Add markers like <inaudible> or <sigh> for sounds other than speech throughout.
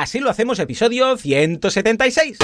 Así lo hacemos, episodio 176.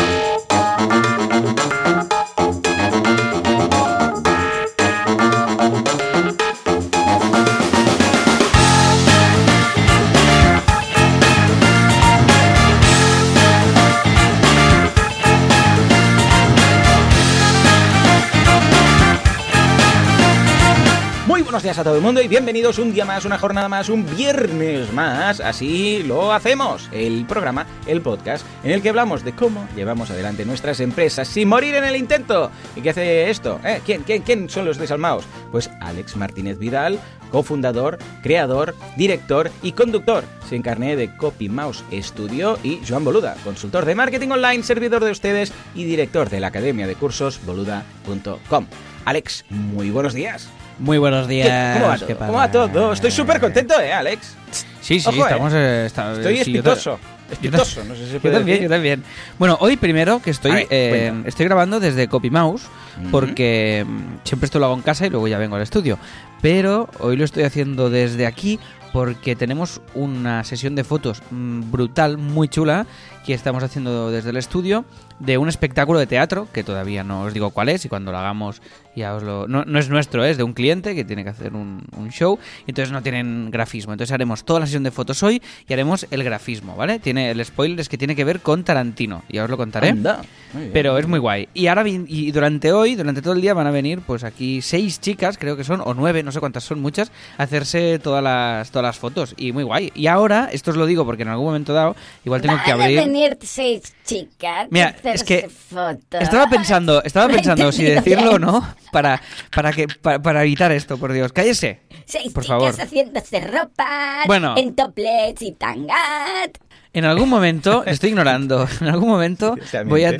Buenos días a todo el mundo y bienvenidos un día más, una jornada más, un viernes más. Así lo hacemos. El programa, el podcast, en el que hablamos de cómo llevamos adelante nuestras empresas sin morir en el intento. ¿Y qué hace esto? ¿Eh? ¿Quién, quién, quién son los desalmados? Pues Alex Martínez Vidal, cofundador, creador, director y conductor. Se encarné de Copy Mouse Studio y Joan Boluda, consultor de marketing online, servidor de ustedes y director de la academia de cursos boluda.com. Alex, muy buenos días. Muy buenos días. ¿Qué- ¿Cómo va todo? ¿Cómo va todo? Estoy súper contento, ¿eh, Alex? Sí, sí, Ojo, eh. estamos. eh, está- Estoy sí, ta- espitoso. Espitoso, no sé si se <laughs> Yo puede también, decir. yo también. Bueno, hoy primero que estoy ver, eh, estoy grabando desde Copy Mouse porque mm, siempre esto lo hago en casa y luego ya vengo al estudio. Pero hoy lo estoy haciendo desde aquí porque tenemos una sesión de fotos mm, brutal, muy chula, que estamos haciendo desde el estudio de un espectáculo de teatro, que todavía no os digo cuál es y cuando lo hagamos ya os lo... No, no es nuestro, es de un cliente que tiene que hacer un, un show y entonces no tienen grafismo. Entonces haremos toda la sesión de fotos hoy y haremos el grafismo, ¿vale? Tiene El spoiler es que tiene que ver con Tarantino, ya os lo contaré. Anda. Muy bien. Pero es muy guay. Y ahora vi- y durante hoy, durante todo el día van a venir pues aquí seis chicas, creo que son, o nueve, no sé cuántas son, muchas, a hacerse todas las, todas las fotos. Y muy guay. Y ahora, esto os lo digo porque en algún momento dado, igual tengo que abrir... venir seis chicas. Mira, es que fotos. Estaba pensando, estaba <laughs> pensando si decirlo o no para, para, que, para, para evitar esto, por Dios. Cállese. Seis por chicas favor. haciéndose ropa Bueno. en toplets y tangat. En algún momento, <laughs> estoy ignorando, <laughs> en algún momento voy a,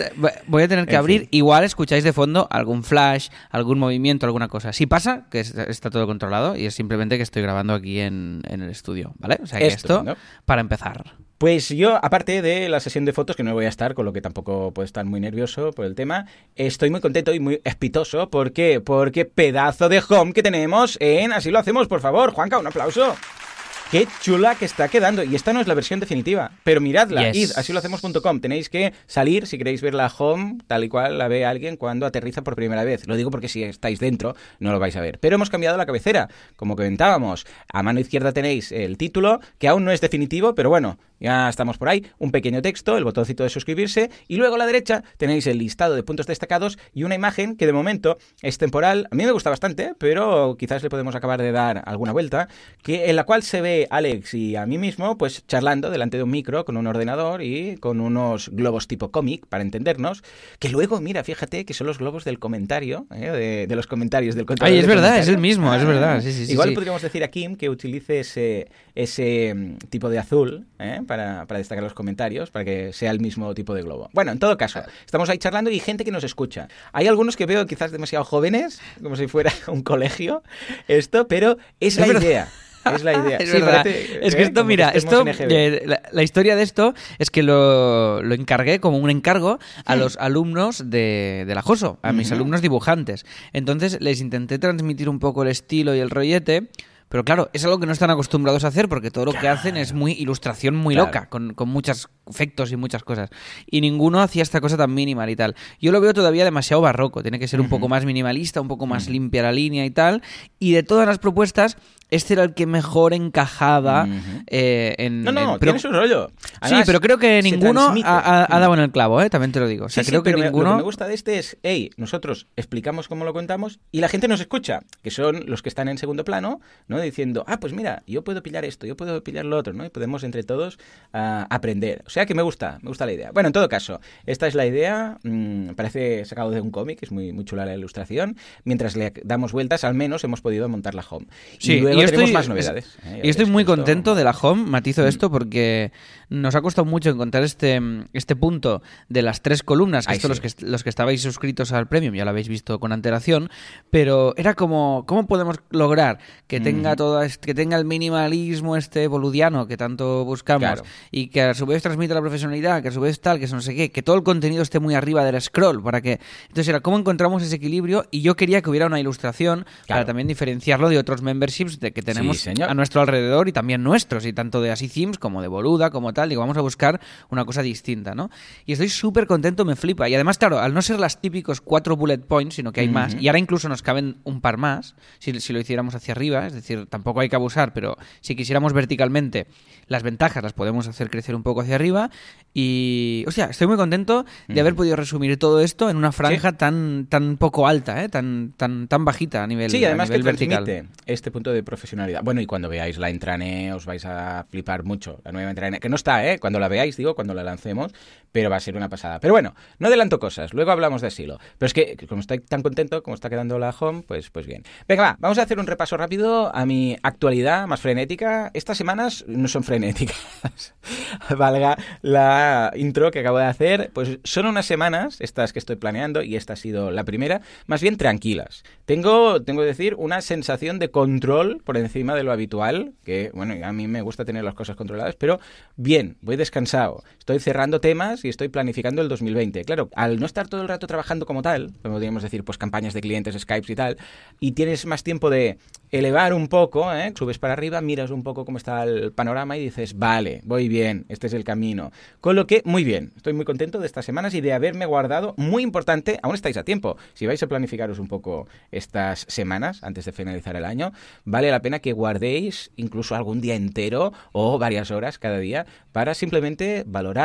voy a tener que En abrir, fin. igual escucháis de fondo algún flash, algún movimiento, alguna cosa. Si pasa, que es- está todo controlado y es simplemente que estoy grabando aquí en, en el estudio, ¿vale? O sea que esto, para empezar. Pues yo, aparte de la sesión de fotos, que no voy a estar, con lo que tampoco puedo estar muy nervioso por el tema, estoy muy contento y muy espitoso. ¿Por qué? Porque pedazo de home que tenemos en Así lo hacemos, por favor. Juanca, un aplauso. Qué chula que está quedando. Y esta no es la versión definitiva. Pero miradla, Yes. id, así lo hacemos.com. Tenéis que salir si queréis ver la home tal y cual la ve alguien cuando aterriza por primera vez. Lo digo porque si estáis dentro no lo vais a ver. Pero hemos cambiado la cabecera, como comentábamos. A mano izquierda tenéis el título, que aún no es definitivo, pero bueno, ya estamos por ahí. Un pequeño texto, el botoncito de suscribirse. Y luego a la derecha tenéis el listado de puntos destacados y una imagen que de momento es temporal. A mí me gusta bastante, pero quizás le podemos acabar de dar alguna vuelta. Que, en la cual se ve Alex y a mí mismo, pues charlando delante de un micro con un ordenador y con unos globos tipo cómic, para entendernos. Que luego, mira, fíjate que son los globos del comentario, ¿eh? de, de los comentarios del contador Ay, es verdad, es el mismo, es verdad, sí, sí, sí, Igual podríamos decir a Kim que utilice ese, ese mm, tipo de azul ¿eh? Para, para destacar los comentarios, para que sea el mismo tipo de globo. Bueno, en todo caso, estamos ahí charlando y hay gente que nos escucha. Hay algunos que veo quizás demasiado jóvenes, como si fuera <laughs> un colegio, esto, pero es, la idea. <laughs> Es la idea. Es Sí, verdad. parece, es ¿eh? que esto, Como mira, esto, eh, la, la historia de esto es que lo, lo encargué como un encargo a los alumnos de, de la JOSO, a mis alumnos dibujantes. Entonces les intenté transmitir un poco el estilo y el rollete. Pero claro, es algo que no están acostumbrados a hacer porque todo lo que hacen es muy ilustración muy Claro. loca, con, con muchos efectos y muchas cosas. Y ninguno hacía esta cosa tan mínima y tal. Yo lo veo todavía demasiado barroco, tiene que ser un poco más minimalista, un poco más limpia la línea y tal. Y de todas las propuestas, este era el que mejor encajaba eh, en... No, no, en- pero- tiene su rollo. sí, pero creo que ninguno ha, dado en el clavo, ¿eh? también te lo digo. O sea, Sí, sí, creo que pero ninguno... Lo que me gusta de este es, hey, nosotros explicamos cómo lo contamos y la gente nos escucha, que son los que están en segundo plano, ¿no? Diciendo, ah, pues mira, yo puedo pillar esto, yo puedo pillar lo otro, ¿no? Y podemos entre todos ah, aprender. O sea que me gusta, me gusta la idea. Bueno, en todo caso, esta es la idea, mm, parece sacado de un cómic, es muy, muy chula la ilustración. Mientras le damos vueltas, al menos hemos podido montar la home. Sí, y luego yo tenemos estoy, más novedades. ¿eh? Ya Y estoy muy esto- contento de la home, matizo esto porque nos ha costado mucho encontrar este, este punto de las tres columnas, que Ay, esto sí. los, que, los que estabais suscritos al premium ya lo habéis visto con antelación, pero era como, ¿cómo podemos lograr que tenga, toda, est- que tenga el minimalismo este boludiano que tanto buscamos Claro. y que a su vez transmita la profesionalidad, que a su vez tal, que no sé qué, que todo el contenido esté muy arriba del scroll, para que... Entonces era cómo encontramos ese equilibrio y yo quería que hubiera una ilustración para también diferenciarlo de otros memberships de que tenemos a nuestro alrededor y también nuestros, y tanto de Así Themes como de Boluda, como tal, digo, vamos a buscar una cosa distinta, ¿no? Y estoy súper contento, me flipa. Y además, claro, al no ser las típicos cuatro bullet points, sino que hay más, y ahora incluso nos caben un par más, si, si lo hiciéramos hacia arriba, es decir, tampoco hay que abusar, pero si quisiéramos verticalmente, las ventajas las podemos hacer crecer un poco hacia arriba. Y, o sea, estoy muy contento de haber podido resumir todo esto en una franja tan, tan poco alta, ¿eh? tan, tan, tan bajita a nivel, Sí, a además que vertical. este punto de profesionalidad. Bueno, y cuando veáis la intranet os vais a flipar mucho. La nueva intranet, que no está, ¿eh? Cuando la veáis, digo, cuando la lancemos, pero va a ser una pasada. Pero bueno, no adelanto cosas, luego hablamos de asilo. Pero es que, como estoy tan contento, como está quedando la home, pues, pues bien. Venga, va, vamos a hacer un repaso rápido a mi actualidad más frenética. Estas semanas no son frenéticas, <laughs> valga la intro que acabo de hacer. Pues son unas semanas, estas que estoy planeando, y esta ha sido la primera, más bien tranquilas. Tengo, tengo que decir, una sensación de control por encima de lo habitual, que, bueno, a mí me gusta tener las cosas controladas, pero bien, voy descansado. Estoy cerrando temas y estoy planificando el 2020. Claro, al no estar todo el rato trabajando como tal, podríamos decir, pues campañas de clientes, Skypes y tal, y tienes más tiempo de elevar un poco, ¿eh? subes para arriba, miras un poco cómo está el panorama y dices, vale, voy bien, este es el camino. Con lo que, muy bien, estoy muy contento de estas semanas y de haberme guardado, muy importante, aún estáis a tiempo, si vais a planificaros un poco estas semanas antes de finalizar el año, vale la pena que guardéis incluso algún día entero o varias horas cada día para simplemente valorar,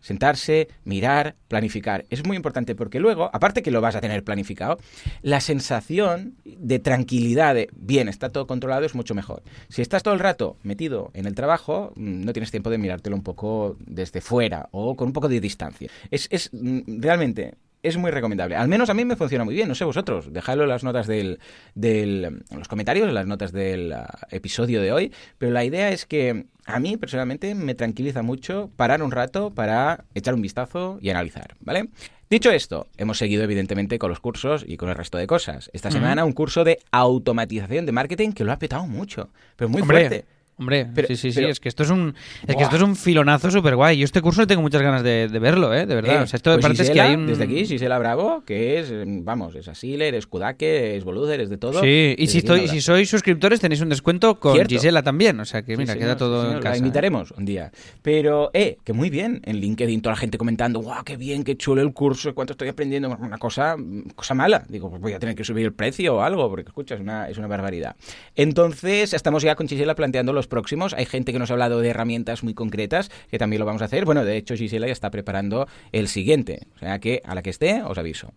sentarse, mirar, planificar. Es muy importante porque luego, aparte que lo vas a tener planificado, la sensación de tranquilidad, de bien, está todo controlado, es mucho mejor. Si estás todo el rato metido en el trabajo, mm, no tienes tiempo de mirártelo un poco desde fuera o con un poco de distancia. Es, es mm, realmente es muy recomendable. Al menos a mí me funciona muy bien, no sé vosotros. Dejadlo en las notas del, del en los comentarios, en las notas del ah, episodio de hoy. Pero la idea es que a mí personalmente me tranquiliza mucho parar un rato para echar un vistazo y analizar, ¿vale? Dicho esto, hemos seguido evidentemente con los cursos y con el resto de cosas. Esta semana un curso de automatización de marketing que lo ha petado mucho, pero muy Hombre, fuerte. Hombre, Pero- sí, sí, sí, es que esto es un es que esto es un filonazo súper guay. Yo este curso tengo muchas ganas de, de verlo, ¿eh? De verdad. Eh, o sea, esto de pues parte es que hay un... Desde aquí, Gisela Bravo, que es, eh, vamos, es Asiler, es Kudake, es Boluder, es de todo. Sí, y si, estoy, si sois suscriptores tenéis un descuento con Cierto. Gisela también. O sea que Sí, mira, señor, queda todo sí, en señor. casa. La invitaremos un día. Pero, eh, que muy bien. En LinkedIn toda la gente comentando, guau, qué bien, qué chulo el curso, cuánto estoy aprendiendo. Una cosa, cosa mala. Digo, pues voy a tener que subir el precio o algo, porque escucha, es una, es una barbaridad. Entonces, estamos ya con Gisela planteando los próximos. Hay gente que nos ha hablado de herramientas muy concretas, que también lo vamos a hacer. Bueno, de hecho, Gisela ya está preparando el siguiente. O sea que a la que esté, os aviso.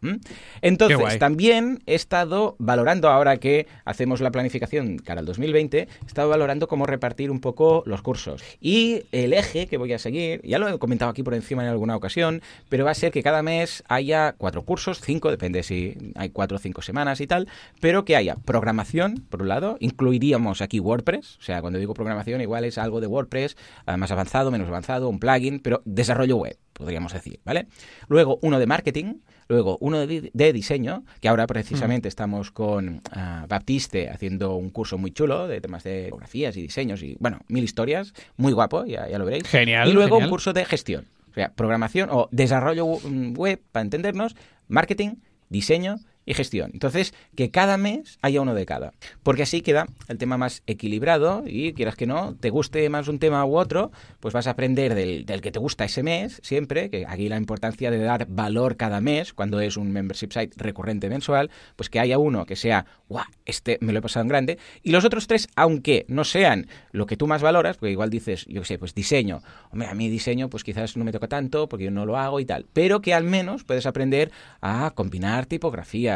Entonces, también he estado valorando, ahora que hacemos la planificación cara al 2020, he estado valorando cómo repartir un poco los cursos. Y el eje que voy a seguir, ya lo he comentado aquí por encima en alguna ocasión, pero va a ser que cada mes haya cuatro cursos, cinco, depende si hay cuatro o cinco semanas y tal, pero que haya programación, por un lado, incluiríamos aquí WordPress, o sea, cuando digo programación igual es algo de WordPress, eh, más avanzado, menos avanzado, un plugin, pero desarrollo web, podríamos decir, ¿vale? Luego uno de marketing, luego uno de, di- de diseño, que ahora precisamente estamos con ah, Baptiste haciendo un curso muy chulo de temas de fotografías y diseños y, bueno, mil historias, muy guapo, ya, ya lo veréis. Genial, Y luego genial. un curso de gestión, o sea, programación o desarrollo mm, web, para entendernos, marketing, diseño y gestión. Entonces, que cada mes haya uno de cada. Porque así queda el tema más equilibrado y quieras que no, te guste más un tema u otro, pues vas a aprender del, que te gusta ese mes, siempre, que aquí la importancia de dar valor cada mes, cuando es un membership site recurrente mensual, pues que haya uno que sea, guau, este me lo he pasado en grande, y los otros tres, aunque no sean lo que tú más valoras, porque igual dices, yo qué sé, pues diseño, hombre, a mí diseño pues quizás no me toca tanto porque yo no lo hago y tal, pero que al menos puedes aprender a combinar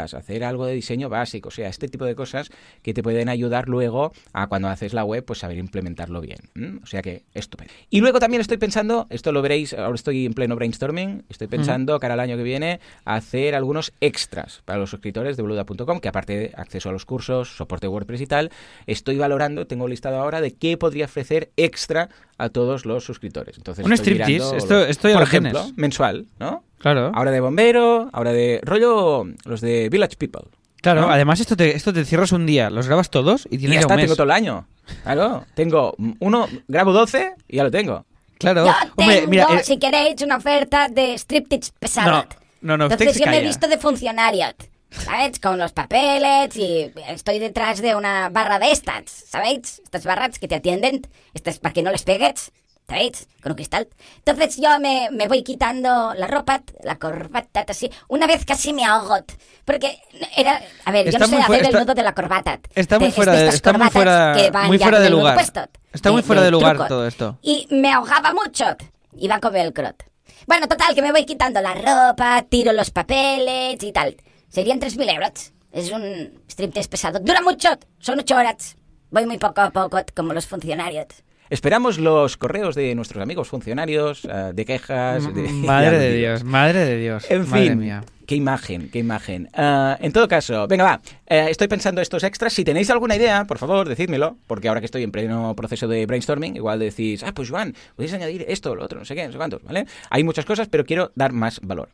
hacer algo de diseño básico, o sea, este tipo de cosas que te pueden ayudar luego a cuando haces la web, pues saber implementarlo bien. O sea que estupendo. Y luego también estoy pensando, esto lo veréis, ahora estoy en pleno brainstorming, estoy pensando cara al año que viene hacer algunos extras para los suscriptores de boluda.com, que aparte de acceso a los cursos, soporte WordPress y tal, estoy valorando, tengo listado ahora de qué podría ofrecer extra a todos los suscriptores. Entonces, Un estoy striptease, esto- los- esto ya por lo ejemplo, mensual, ¿no? Claro. Ahora de bombero, ahora de rollo los de Village People. Claro, ¿no? además esto te, esto te cierras un día, los grabas todos y Y tienes ya ya está, un mes. tengo todo el año. Claro, tengo uno, grabo 12 y ya lo tengo. Claro. Yo Hombre, tengo, mira, eh, si queréis, una oferta de striptease pesado. No, no, no, Entonces yo me he visto de funcionario, ¿sabes? Con los papeles y estoy detrás de una barra de estas, ¿sabéis? Estas barras que te atienden, estas para que no les pegues, ¿sabéis? Con un cristal. Entonces yo me, me voy quitando la ropa, la corbata, así. Una vez casi me ahogo, porque era... A ver, Está yo no sé hacer el nudo de la corbata. Está muy De- fuera de está muy fuera, que van muy fuera de lugar. puesto, Está muy fuera de lugar truco. todo esto. Y me ahogaba mucho. Iba con velcrot. Bueno, total, que me voy quitando la ropa, tiro los papeles y tal. Serían 3.000 euros. Es un striptease pesado. Dura mucho, son 8 horas. Voy muy poco a poco, como los funcionarios. Esperamos los correos de nuestros amigos funcionarios, eh, de quejas. de- <laughs> Madre de. Dios, madre de Dios. En madre fin, mía. Qué imagen, qué imagen. Ah, en todo caso, venga, va. Eh, estoy pensando estos extras. Si tenéis alguna idea, por favor, decídmelo. Porque ahora que estoy en pleno proceso de brainstorming, igual decís, ah, pues Joan, podéis añadir esto, lo otro, no sé qué, no sé cuántos, ¿vale? Hay muchas cosas, pero quiero dar más valor.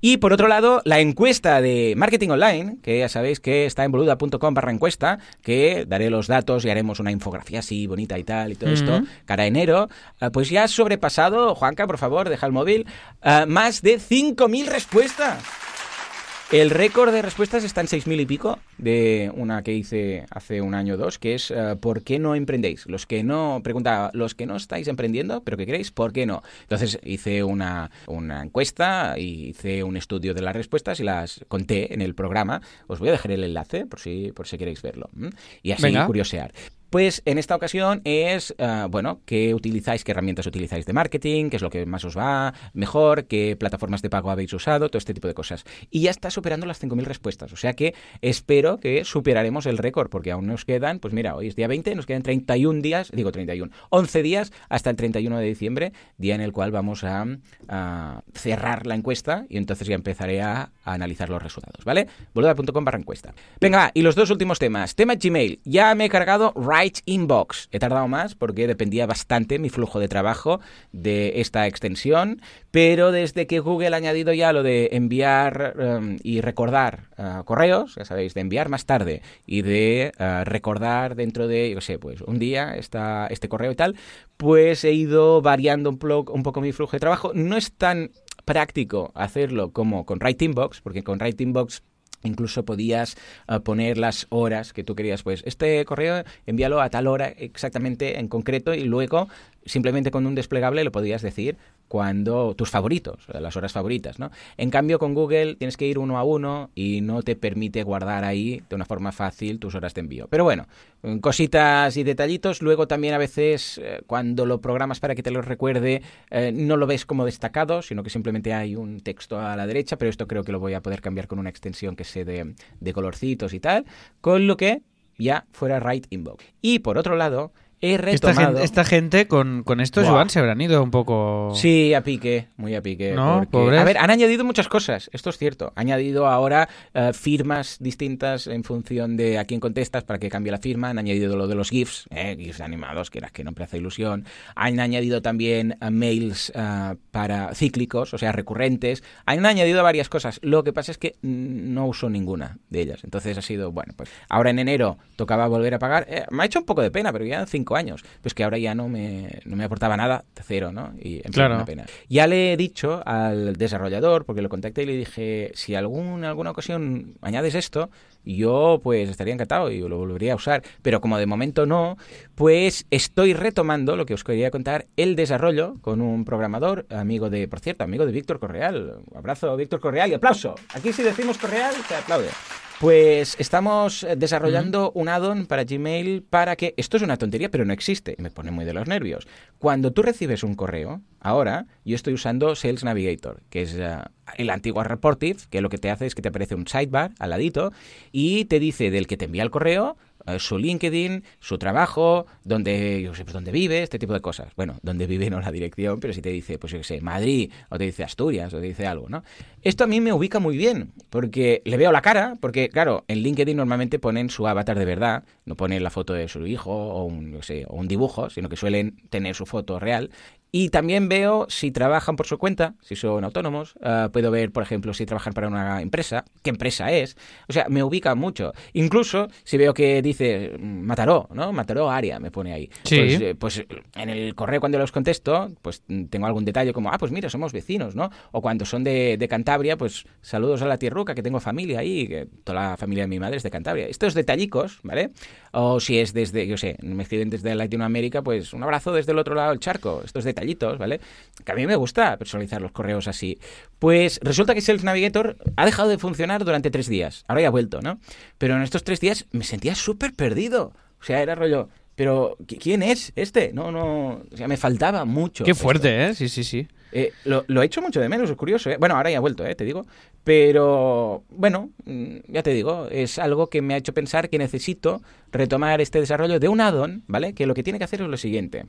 Y por otro lado, la encuesta de marketing online, que ya sabéis que está en boluda.com barra encuesta, que daré los datos y haremos una infografía así bonita y tal y todo esto, cara a enero, ah, pues ya ha sobrepasado, Juanca, por favor, deja el móvil, ah, más de 5.000 respuestas. El récord de respuestas está en 6.000 y pico de una que hice hace un año o dos, que es eh, ¿por qué no emprendéis? Los que no, preguntaba, los que no estáis emprendiendo, pero que queréis, ¿por qué no? Entonces hice una, una encuesta y hice un estudio de las respuestas y las conté en el programa. Os voy a dejar el enlace por si, por si queréis verlo. Y así Venga. curiosear. Pues en esta ocasión es, ah, bueno, qué utilizáis, qué herramientas utilizáis de marketing, qué es lo que más os va mejor, qué plataformas de pago habéis usado, todo este tipo de cosas. Y ya está superando las 5.000 respuestas. O sea que espero que superaremos el récord, porque aún nos quedan, pues mira, hoy es día 20, nos quedan 31 días, digo 31, 11 días hasta el 31 de diciembre, día en el cual vamos a, cerrar la encuesta y entonces ya empezaré a, a analizar los resultados, ¿vale? boluda.com barra encuesta. Venga, va, y los dos últimos temas. Tema Gmail. Ya me he cargado Right Inbox. He tardado más porque dependía bastante mi flujo de trabajo de esta extensión, pero desde que Google ha añadido ya lo de enviar em, y recordar eh, correos, ya sabéis, de enviar más tarde y de eh, recordar dentro de, yo sé, pues un día esta, este correo y tal, pues he ido variando un, un poco mi flujo de trabajo. No es tan práctico hacerlo como con Right Inbox, porque con Right Inbox Incluso podías eh, poner las horas que tú querías. Pues este correo envíalo a tal hora exactamente en concreto y luego simplemente con un desplegable lo podías decir cuando tus favoritos, las horas favoritas, ¿no? En cambio con Google tienes que ir uno a uno y no te permite guardar ahí de una forma fácil tus horas de envío. Pero bueno, mm, cositas y detallitos. Luego también a veces eh, cuando lo programas para que te lo recuerde eh, no lo ves como destacado, sino que simplemente hay un texto a la derecha, pero esto creo que lo voy a poder cambiar con una extensión que sé de, de colorcitos y tal, con lo que ya fuera right inbox. Y por otro lado, he Esta gente, esta gente con, con esto. Joan, se habrán ido un poco... Sí, a pique, muy a pique. No, porque-. A ver, han añadido muchas cosas, esto es cierto. Han añadido ahora eh, firmas distintas en función de a quién contestas para que cambie la firma. Han añadido lo de los GIFs, eh, GIFs animados, que era que no me hace ilusión. Han añadido también eh, mails eh, para cíclicos, o sea, recurrentes. Han añadido varias cosas. Lo que pasa es que no uso ninguna de ellas. Entonces ha sido, bueno, pues ahora en enero tocaba volver a pagar. Eh, me ha hecho un poco de pena, pero ya en cinco años. Pues que ahora ya no me, no me aportaba nada, cero, ¿no? Y en Claro. una pena. Ya le he dicho al desarrollador, porque lo contacté y le dije, si algún, alguna ocasión añades esto, yo pues estaría encantado y lo volvería a usar. Pero como de momento no, pues estoy retomando lo que os quería contar, el desarrollo con un programador, amigo de, por cierto, amigo de Víctor Correal. Un abrazo, Víctor Correal, y aplauso. Aquí si decimos Correal, se aplaude. Pues estamos eh, desarrollando un add-on para Gmail para que, esto es una tontería, pero no existe, me pone muy de los nervios. Cuando tú recibes un correo, ahora yo estoy usando Sales Navigator, que es eh, el antiguo Reportive, que lo que te hace es que te aparece un sidebar al ladito y te dice del que te envía el correo, eh, su LinkedIn, su trabajo, donde, yo sé, pues, dónde vive, este tipo de cosas. Bueno, donde vive no la dirección, pero si te dice, pues yo qué sé, Madrid, o te dice Asturias, o te dice algo, ¿no? Esto a mí me ubica muy bien, porque le veo la cara, porque claro, en LinkedIn normalmente ponen su avatar de verdad, no ponen la foto de su hijo o un, sé, o un dibujo, sino que suelen tener su foto real. Y también veo si trabajan por su cuenta, si son autónomos. eh, puedo ver, por ejemplo, si trabajan para una empresa, qué empresa es. O sea, me ubica mucho. Incluso si veo que dice Mataró, ¿no? Mataró área, me pone ahí. Sí. Pues, eh, pues, en el correo cuando los contesto, pues mm, tengo algún detalle como, ah, pues mira, somos vecinos, ¿no? O cuando son de, de Cantabria, pues saludos a la tierruca, que tengo familia ahí, que toda la familia de mi madre es de Cantabria. Estos detallicos, ¿vale? O si es desde, yo sé, me escriben desde Latinoamérica, pues un abrazo desde el otro lado del charco. Estos detallitos, ¿vale? Que a mí me gusta personalizar los correos así. Pues resulta que Sales Navigator ha dejado de funcionar durante tres días. Ahora ya ha vuelto, ¿no? Pero en estos tres días me sentía súper perdido. O sea, era rollo. Pero, ¿qui- ¿quién es este? No, no. O sea, me faltaba mucho. Qué esto. fuerte, ¿eh? Sí, sí, sí. Eh, lo, lo he hecho mucho de menos, es curioso. ¿eh? Bueno, ahora ya ha vuelto, ¿eh? te digo. Pero, bueno, mm, ya te digo, es algo que me ha hecho pensar que necesito retomar este desarrollo de un add-on, ¿vale? Que lo que tiene que hacer es lo siguiente.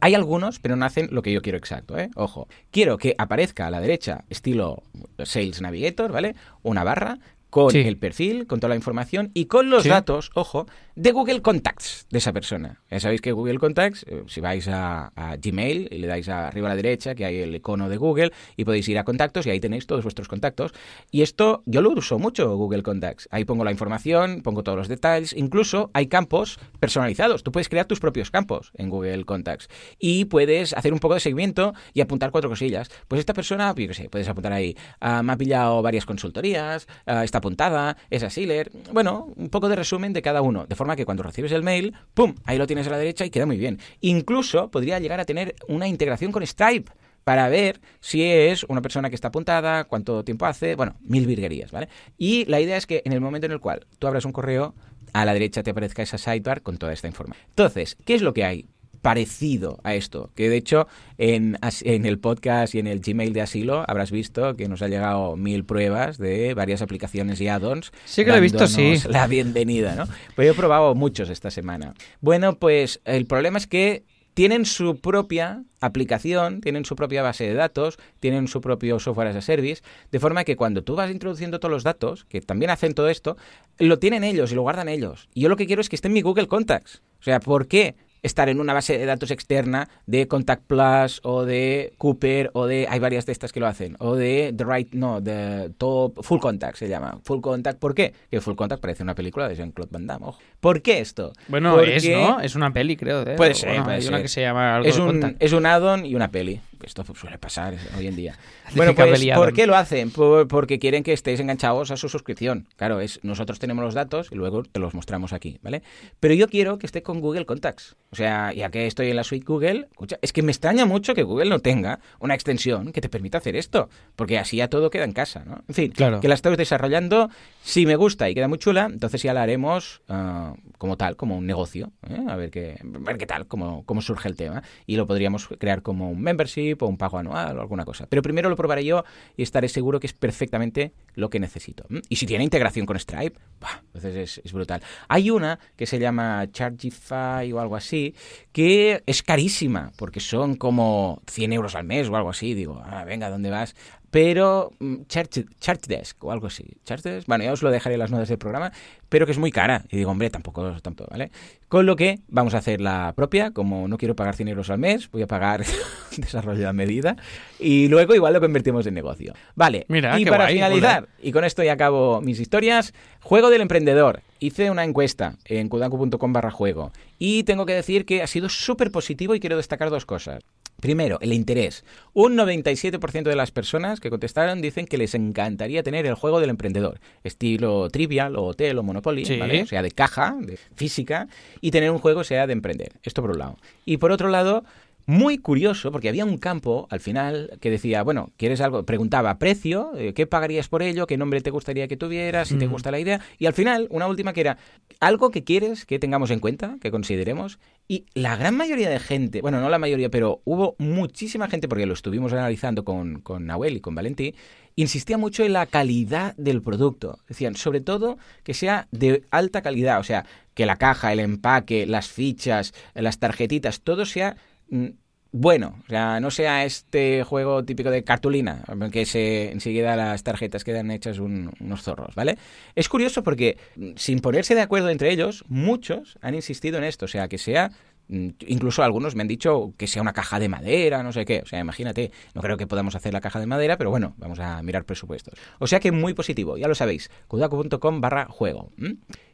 Hay algunos, pero no hacen lo que yo quiero exacto, ¿eh? Ojo, quiero que aparezca a la derecha, estilo Sales Navigator, ¿vale? Una barra con Sí. el perfil, con toda la información y con los Sí. datos, ojo, de Google Contacts de esa persona. Ya sabéis que Google Contacts, eh, si vais a, Gmail y le dais arriba a la derecha, que hay el icono de Google, y podéis ir a contactos y ahí tenéis todos vuestros contactos. Y esto yo lo uso mucho, Google Contacts. Ahí pongo la información, pongo todos los detalles, incluso hay campos personalizados. Tú puedes crear tus propios campos en Google Contacts y puedes hacer un poco de seguimiento y apuntar cuatro cosillas. Pues esta persona, yo qué sé, puedes apuntar ahí, ah, me ha pillado varias consultorías, ah, está apuntada, es así, leer. Bueno, un poco de resumen de cada uno, de forma que cuando recibes el mail, ¡pum! Ahí lo tienes a la derecha y queda muy bien. Incluso podría llegar a tener una integración con Stripe para ver si es una persona que está apuntada, cuánto tiempo hace, bueno, mil virguerías, ¿vale? Y la idea es que en el momento en el cual tú abras un correo, a la derecha te aparezca esa sidebar con toda esta información. Entonces, ¿qué es lo que hay? Parecido a esto, que de hecho en, en el podcast y en el Gmail de Asilo habrás visto que nos ha llegado mil pruebas de varias aplicaciones y add-ons. Sí que lo he visto, sí. La bienvenida, ¿no? Pues yo he probado muchos esta semana. Bueno, pues el problema es que tienen su propia aplicación, tienen su propia base de datos, tienen su propio software as a service, de forma que cuando tú vas introduciendo todos los datos, que también hacen todo esto, lo tienen ellos y lo guardan ellos. Y yo lo que quiero es que esté en mi Google Contacts. O sea, ¿por qué? Estar en una base de datos externa de Contact Plus o de Cooper o de hay varias de estas que lo hacen o de The Right no de Top Full Contact se llama Full Contact ¿por qué? que Full Contact parece una película de Jean-Claude Van Damme ojo. ¿por qué esto? Bueno, Porque es, ¿no? Es una peli, creo. ¿eh? Puede ser, Bueno, puede hay una que se llama algo es un, es un add-on y una peli. Esto suele pasar hoy en día. <laughs> Bueno, pues, ¿por qué lo hacen? Por- porque quieren que estéis enganchados a su suscripción. Claro, es nosotros tenemos los datos y luego te los mostramos aquí, ¿vale? Pero yo quiero que esté con Google Contacts. O sea, ya que estoy en la suite Google, escucha, es que me extraña mucho que Google no tenga una extensión que te permita hacer esto, porque así ya todo queda en casa, ¿no? En fin, Claro. que la estoy desarrollando. Si me gusta y queda muy chula, entonces ya la haremos ah, como tal, como un negocio. ¿eh? A ver qué, a ver qué tal, cómo, cómo surge el tema. Y lo podríamos crear como un membership o un pago anual o alguna cosa. Pero primero lo probaré yo y estaré seguro que es perfectamente lo que necesito. Y si tiene integración con Stripe, ¡buah! entonces es, es brutal. Hay una que se llama Chargify o algo así, que es carísima, porque son como 100 euros al mes o algo así. Digo, ah, venga, ¿dónde vas? Pero mm, Charge, Chargedesk o algo así. Chargedesk, bueno, ya os lo dejaré en las notas del programa, pero que es muy cara. Y digo, hombre, tampoco tanto, ¿vale? Con lo que vamos a hacer la propia, como no quiero pagar 100 euros al mes, voy a pagar <laughs> desarrollo a medida y luego igual lo convertimos en negocio. Vale, Mira, y para guay, finalizar, y con esto ya acabo mis historias, juego del emprendedor. Hice una encuesta en kudaku.com barra juego y tengo que decir que ha sido súper positivo y quiero destacar dos cosas. Primero, el interés. Un 97% de las personas que contestaron dicen que les encantaría tener el juego del emprendedor, estilo Trivial o Hotel o Monopoly, Sí. ¿vale? O sea, de caja, de física, y tener un juego sea de emprender. Esto por un lado. Y por otro lado, muy curioso, porque había un campo al final que decía, bueno, ¿quieres algo? Preguntaba precio, eh, ¿qué pagarías por ello? ¿Qué nombre te gustaría que tuvieras? Si te gusta la idea. Y al final, una última que era, algo que quieres que tengamos en cuenta, que consideremos. Y la gran mayoría de gente, bueno, no la mayoría, pero hubo muchísima gente, porque lo estuvimos analizando con, con Nahuel y con Valentí, insistía mucho en la calidad del producto. Decían, sobre todo, que sea de alta calidad, o sea, que la caja, el empaque, las fichas, las tarjetitas, todo sea mm, bueno, o sea, no sea este juego típico de cartulina, que se, enseguida las tarjetas quedan hechas un- unos zorros, ¿vale? Es curioso porque, mm, sin ponerse de acuerdo entre ellos, muchos han insistido en esto, o sea, que sea mm, Incluso algunos me han dicho que sea una caja de madera, no sé qué. O sea, imagínate, no creo que podamos hacer la caja de madera, pero bueno, vamos a mirar presupuestos. O sea que muy positivo, ya lo sabéis. kudaku.com barra juego.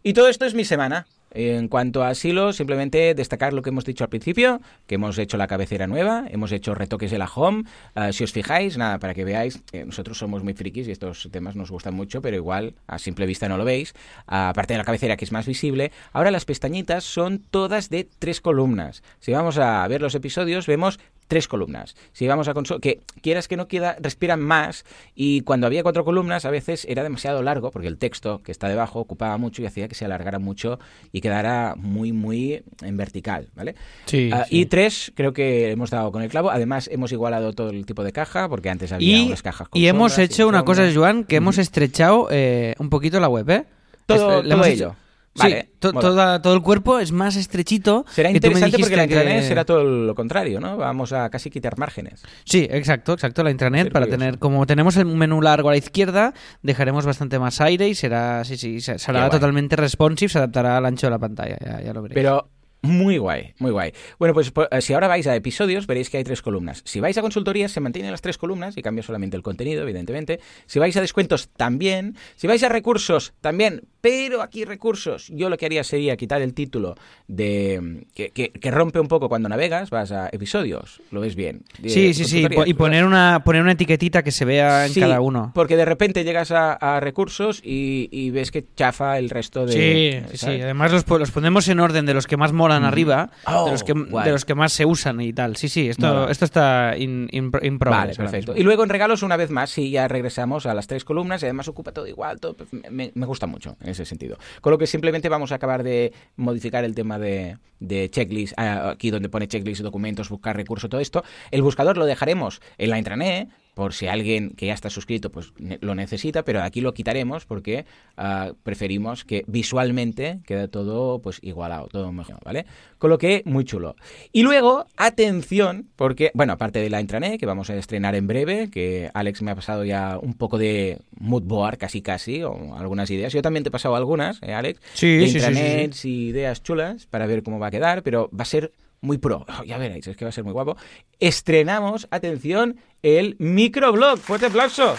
Y todo esto es mi semana. En cuanto a Silo, simplemente destacar lo que hemos dicho al principio, que hemos hecho la cabecera nueva, hemos hecho retoques de la home. Uh, si os fijáis, nada, para que veáis, eh, nosotros somos muy frikis y estos temas nos gustan mucho, pero igual a simple vista no lo veis. Uh, aparte de la cabecera que es más visible, ahora las pestañitas son todas de tres columnas. Si vamos a ver los episodios, vemos tres columnas. Si vamos a que quieras que no queda, respiran más y cuando había cuatro columnas a veces era demasiado largo porque el texto que está debajo ocupaba mucho y hacía que se alargara mucho y quedara muy, muy en vertical, ¿vale? Sí, Ah, sí. Y tres, creo que hemos dado con el clavo. Además, hemos igualado todo el tipo de caja porque antes había Y, unas cajas con y hemos hecho una cosa. Joan, que hemos estrechado eh, un poquito la web, ¿eh? Todo, Es- le todo hemos ello. hecho- Vale, sí, to- mola. toda- todo el cuerpo es más estrechito. Será que tú me interesante porque la intranet que- será todo lo contrario, ¿no? Vamos a casi quitar márgenes. Sí, exacto, exacto, la intranet para curioso. tener, como tenemos el menú largo a la izquierda, dejaremos bastante más aire y será, sí, sí, se- será totalmente responsive, se adaptará al ancho de la pantalla, ya, ya lo veréis. Pero muy guay, muy guay. Bueno, pues po- eh, si ahora vais a episodios, veréis que hay tres columnas. Si vais a consultorías, se mantienen las tres columnas y cambia solamente el contenido, evidentemente. Si vais a descuentos, también. Si vais a recursos, también. Pero aquí recursos, yo lo que haría sería quitar el título de que, que- que rompe un poco cuando navegas, vas a episodios, lo ves bien. De sí, sí, sí, y pues, poner una, poner una etiquetita que se vea en Sí, cada uno. Porque de repente llegas a, a recursos y, y ves que chafa el resto de. Sí, sí, ¿sabes? además los, los ponemos en orden de los que más molan arriba, Oh, de, los que, guay. de los que más se usan y tal. Sí, sí, esto, esto está in, in, in progress Vale, perfecto. Y luego en regalos, una vez más, sí, ya regresamos a las tres columnas y además ocupa todo igual. Todo, me, me gusta mucho en ese sentido. Con lo que simplemente vamos a acabar de modificar el tema de, de checklist, ah, aquí donde pone checklist, documentos, buscar recursos, todo esto. El buscador lo dejaremos en la intranet. Por si alguien que ya está suscrito pues ne- lo necesita, pero aquí lo quitaremos porque ah, preferimos que visualmente quede todo pues igualado, todo mejor, ¿vale? Con lo que muy chulo. Y luego, atención, porque, bueno, aparte de la intranet, que vamos a estrenar en breve, que Alex me ha pasado ya un poco de mood board, casi casi, o algunas ideas. Yo también te he pasado algunas, ¿eh, Alex? Sí, de sí, sí, sí, sí. intranets y ideas chulas para ver cómo va a quedar, pero va a ser muy pro. Oh, ya veréis, es que va a ser muy guapo. Estrenamos, atención, el microblog. Fuerte aplauso.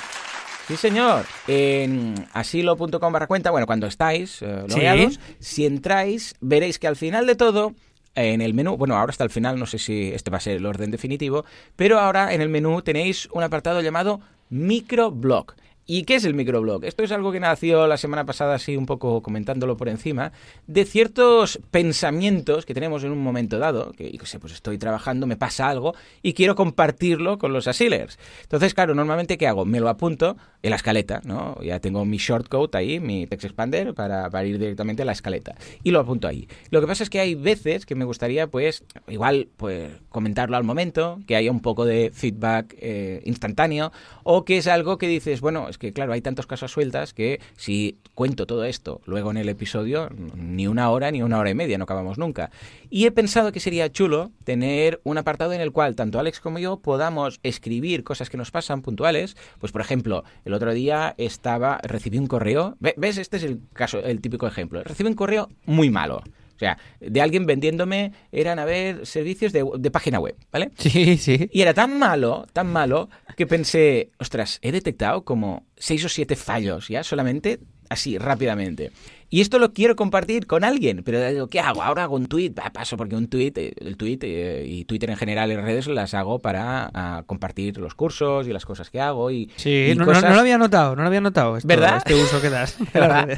Sí, señor. En asilo.com barra cuenta, bueno, cuando estáis eh, Sí. logueados, si entráis, veréis que al final de todo, en el menú, bueno, ahora hasta el final, no sé si este va a ser el orden definitivo, pero ahora en el menú tenéis un apartado llamado microblog. ¿Y qué es el microblog? Esto es algo que nació la semana pasada, así un poco comentándolo por encima, de ciertos pensamientos que tenemos en un momento dado, que yo sé, pues estoy trabajando, me pasa algo y quiero compartirlo con los asilers. Entonces, claro, normalmente ¿qué hago? Me lo apunto en la escaleta, ¿no? Ya tengo mi shortcode ahí, mi text expander para, para ir directamente a la escaleta y lo apunto ahí. Lo que pasa es que hay veces que me gustaría, pues, igual, pues, comentarlo al momento, que haya un poco de feedback eh, instantáneo o que es algo que dices, bueno, que claro, hay tantos casos sueltas que si cuento todo esto luego en el episodio, ni una hora ni una hora y media, no acabamos nunca. Y he pensado que sería chulo tener un apartado en el cual tanto Alex como yo podamos escribir cosas que nos pasan puntuales. Pues por ejemplo, el otro día estaba, recibí un correo, Ve- ¿ves? Este es el caso, el típico ejemplo. Recibí un correo muy malo. O sea, de alguien vendiéndome, eran a ver servicios de, de página web, ¿vale? Sí, sí. Y era tan malo, tan malo, que pensé, ostras, he detectado como seis o siete fallos, ya solamente así, rápidamente. Y esto lo quiero compartir con alguien, pero digo, ¿qué hago? Ahora hago un tweet, Va, paso porque un tweet, eh, el tweet eh, y Twitter en general en redes las hago para ah, compartir los cursos y las cosas que hago y, Sí, y no, no- cosas- no lo había notado, no lo había notado. esto- ¿Verdad? Este uso que das. <laughs> ¿Verdad?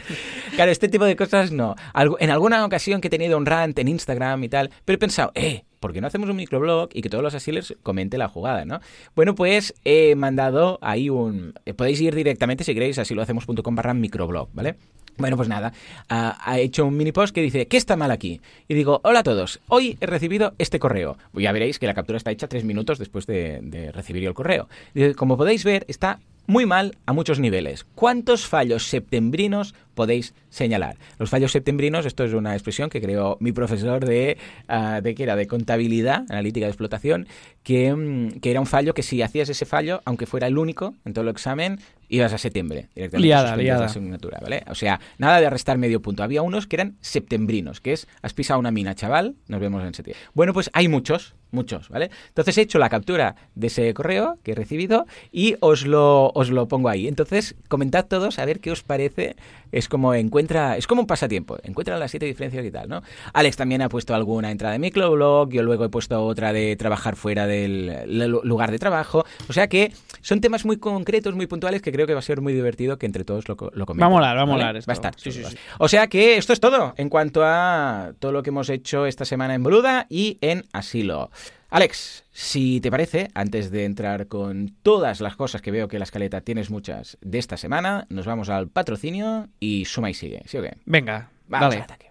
Claro, este tipo de cosas no. En alguna ocasión que he tenido un rant en Instagram y tal, pero he pensado, eh, ¿por qué no hacemos un microblog y que todos los asilers comenten la jugada, no? Bueno, pues he mandado ahí un... eh, Podéis ir directamente si queréis, así lo hacemos.com barra microblog, ¿vale? Bueno, pues nada, ha hecho un mini post que dice, ¿qué está mal aquí? Y digo, hola a todos, hoy he recibido este correo. Pues ya veréis que la captura está hecha tres minutos después de, de recibir el correo. Como podéis ver, está muy mal a muchos niveles. ¿Cuántos fallos septembrinos podéis señalar? Los fallos septembrinos, esto es una expresión que creó mi profesor de, ah, de, ¿qué era? de contabilidad, analítica de explotación, que, mm, que era un fallo que si hacías ese fallo, aunque fuera el único en todo el examen, ibas a septiembre. Directamente Liada, liada. la asignatura, ¿vale? O sea, nada de restar medio punto. Había unos que eran septembrinos, que es, has pisado una mina, chaval, nos vemos en septiembre. Bueno, pues hay muchos, muchos, ¿vale? Entonces he hecho la captura de ese correo que he recibido y os lo, os lo pongo ahí. Entonces, comentad todos a ver qué os parece. Es como encuentra, es como un pasatiempo, encuentra las siete diferencias y tal, ¿no? Alex también ha puesto alguna entrada de microblog, yo luego he puesto otra de trabajar fuera del lugar de trabajo. O sea que son temas muy concretos, muy puntuales que creo que va a ser muy divertido que entre todos lo, lo comentemos. Va a molar, va a ¿vale? molar esto. Va a estar. Sí, sí, chulo. sí. O sea que esto es todo en cuanto a todo lo que hemos hecho esta semana en Boluda y en Asilo. Alex, si te parece, antes de entrar con todas las cosas que veo que la escaleta tienes muchas de esta semana, nos vamos al patrocinio y suma y sigue. ¿Sí o qué? Venga, Vamos al ataque.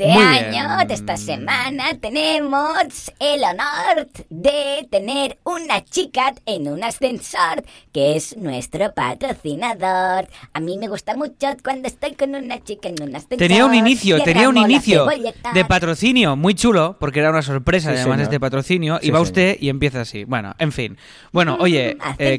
Este Muy año, bien. de esta semana, tenemos el honor de tener una chica en un ascensor que es nuestro patrocinador. A mí me gusta mucho cuando estoy con una chica en un ascensor. Tenía un inicio, tenía un inicio de patrocinio muy chulo, porque era una sorpresa Sí, además señor. este patrocinio, y va señor. usted y empieza así. Bueno, en fin. Bueno, oye, eh,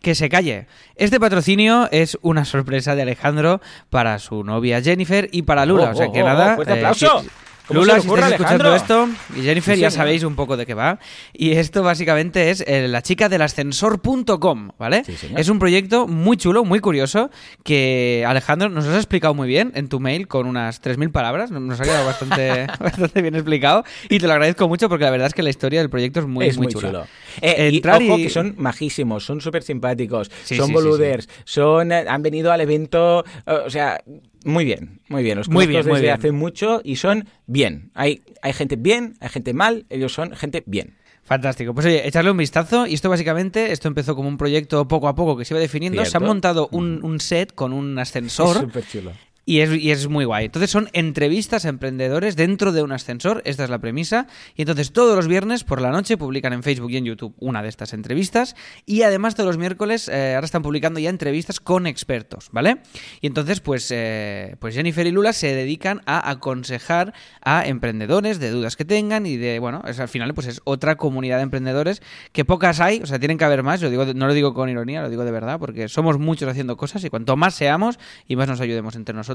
que se calle. Este patrocinio es una sorpresa de Alejandro para su novia Jennifer y para Lula. Oh, o sea oh, que oh, nada. oh, eh, aplauso. si- ¿Cómo Lula, si estáis escuchando esto, y Jennifer Sí, ya sabéis un poco de qué va. Y esto básicamente es eh, la chica del ascensor.com, ¿vale? Sí, es un proyecto muy chulo, muy curioso, que Alejandro nos has explicado muy bien en tu mail con unas 3.000 palabras. Nos ha quedado bastante, <laughs> <laughs> bastante bien explicado y te lo agradezco mucho porque la verdad es que la historia del proyecto es muy, es muy, muy, chula. chulo. Eh, y Entrar ojo y- que son majísimos, son súper simpáticos, Sí, son boluders, son eh, han venido al evento, o sea, muy bien, muy bien. Los Muy desde bien. hace mucho y son bien. Hay, hay gente bien, hay gente mal, ellos son gente bien. Fantástico. Pues oye, echarle un vistazo. Y esto básicamente, esto empezó como un proyecto poco a poco que se iba definiendo. Se han montado un, un set con un ascensor. Es súper chulo. Y es, muy guay. Entonces son entrevistas a emprendedores dentro de un ascensor, esta es la premisa. Y entonces todos los viernes por la noche publican en Facebook y en YouTube una de estas entrevistas. Y además todos los miércoles eh, ahora están publicando ya entrevistas con expertos, ¿vale? Y entonces pues, eh, pues Jennifer y Lula se dedican a aconsejar a emprendedores de dudas que tengan y de, bueno, es, al final pues es otra comunidad de emprendedores que pocas hay, o sea, tienen que haber más, lo digo, no lo digo con ironía, lo digo de verdad, porque somos muchos haciendo cosas y cuanto más seamos y más nos ayudemos entre nosotros,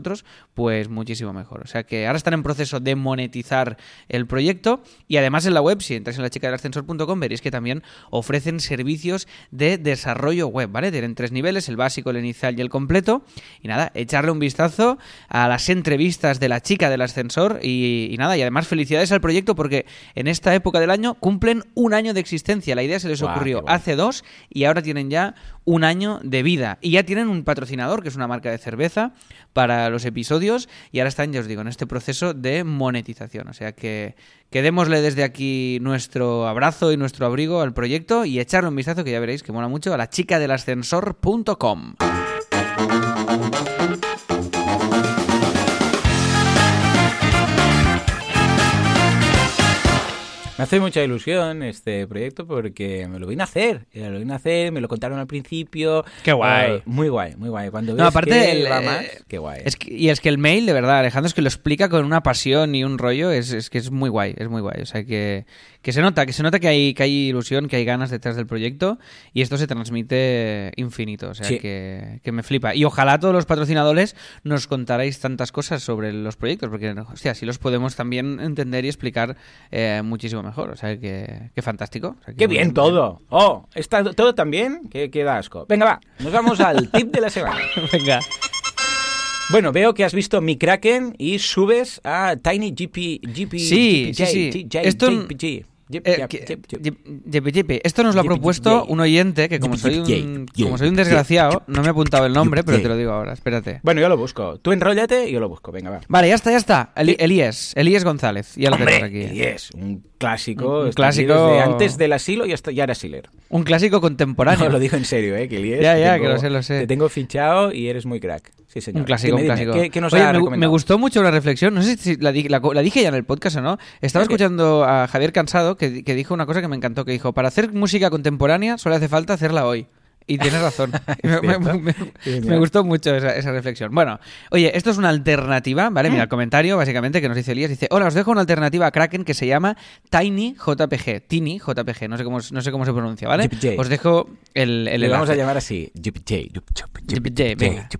pues muchísimo mejor. O sea que ahora están en proceso de monetizar el proyecto y además en la web, si entráis en la chica del ascensor.com, veréis que también ofrecen servicios de desarrollo web, ¿vale? Tienen tres niveles, el básico, el inicial y el completo. Y nada, echarle un vistazo a las entrevistas de la chica del ascensor y, y nada, y además felicidades al proyecto porque en esta época del año cumplen un año de existencia. La idea se les ocurrió hace dos y ahora tienen ya un año de vida. Y ya tienen un patrocinador, que es una marca de cerveza, para los episodios. Y ahora están, ya os digo, en este proceso de monetización. O sea que, que démosle desde aquí nuestro abrazo y nuestro abrigo al proyecto y echarle un vistazo, que ya veréis que mola mucho, a la chica del ascensor.com. Me hace mucha ilusión este proyecto porque me lo vine a hacer. eh, Lo vine a hacer, me lo contaron al principio. Qué guay. Eh, muy guay, muy guay. Cuando ves No, aparte, que el, va eh, más, qué guay. Es que- y es que el mail, de verdad, Alejandro, es que lo explica con una pasión y un rollo, es, es que es muy guay, es muy guay. O sea, que, que se nota, que se nota que hay, que hay ilusión, que hay ganas detrás del proyecto y esto se transmite infinito. O sea, Sí. que, que me flipa. Y ojalá todos los patrocinadores nos contarais tantas cosas sobre los proyectos, porque, hostia, así los podemos también entender y explicar eh, muchísimo mejor. O sea, que, que fantástico. O sea, ¡Qué bien todo! ¡Oh! ¿Está todo tan bien? Que queda asco. Venga, va. Nos vamos al tip de la semana. <laughs> Venga. Bueno, veo que has visto mi Kraken y subes a Tiny GP, GP, Sí, GPJ, sí, sí. Esto-. Eh. Yep, yep, yep. Esto nos lo ha propuesto un oyente que como soy un, yep, como soy un yep, desgraciado, no me he apuntado el nombre, pero te lo digo ahora, espérate. Bueno, yo lo busco. Tú enróllate y yo lo busco. Venga, va. Vale, ya está, ya está. Eli- Elías, Elías González, ya lo tenemos aquí. y es un clásico. Un- aquí clásico- desde antes del asilo y hasta ya era Siler. Un clásico contemporáneo. No, lo digo en serio, ¿eh? Que Elías, Ya, ya, tengo- que lo sé, lo sé. Te tengo fichado y eres muy crack. Sí, señor. Un clásico, Dime, un dime, clásico. ¿Qué, qué nos Oye, me, gustó mucho la reflexión, no sé si la, dije ya en el podcast o no. Estaba escuchando a Javier Cansado que, dijo una cosa que me encantó, que dijo, para hacer música contemporánea solo hace falta hacerla hoy. Y tienes razón. <laughs> me, me- me- me Genial. gustó mucho esa, esa reflexión. Bueno, oye, esto es una alternativa, ¿vale? Mira, el comentario básicamente que nos dice Elías. Dice, hola, os dejo una alternativa a Kraken que se llama Tiny JPG. Tiny JPG, no sé cómo, no sé cómo se pronuncia, ¿vale? Os dejo el, el Le vamos a llamar así.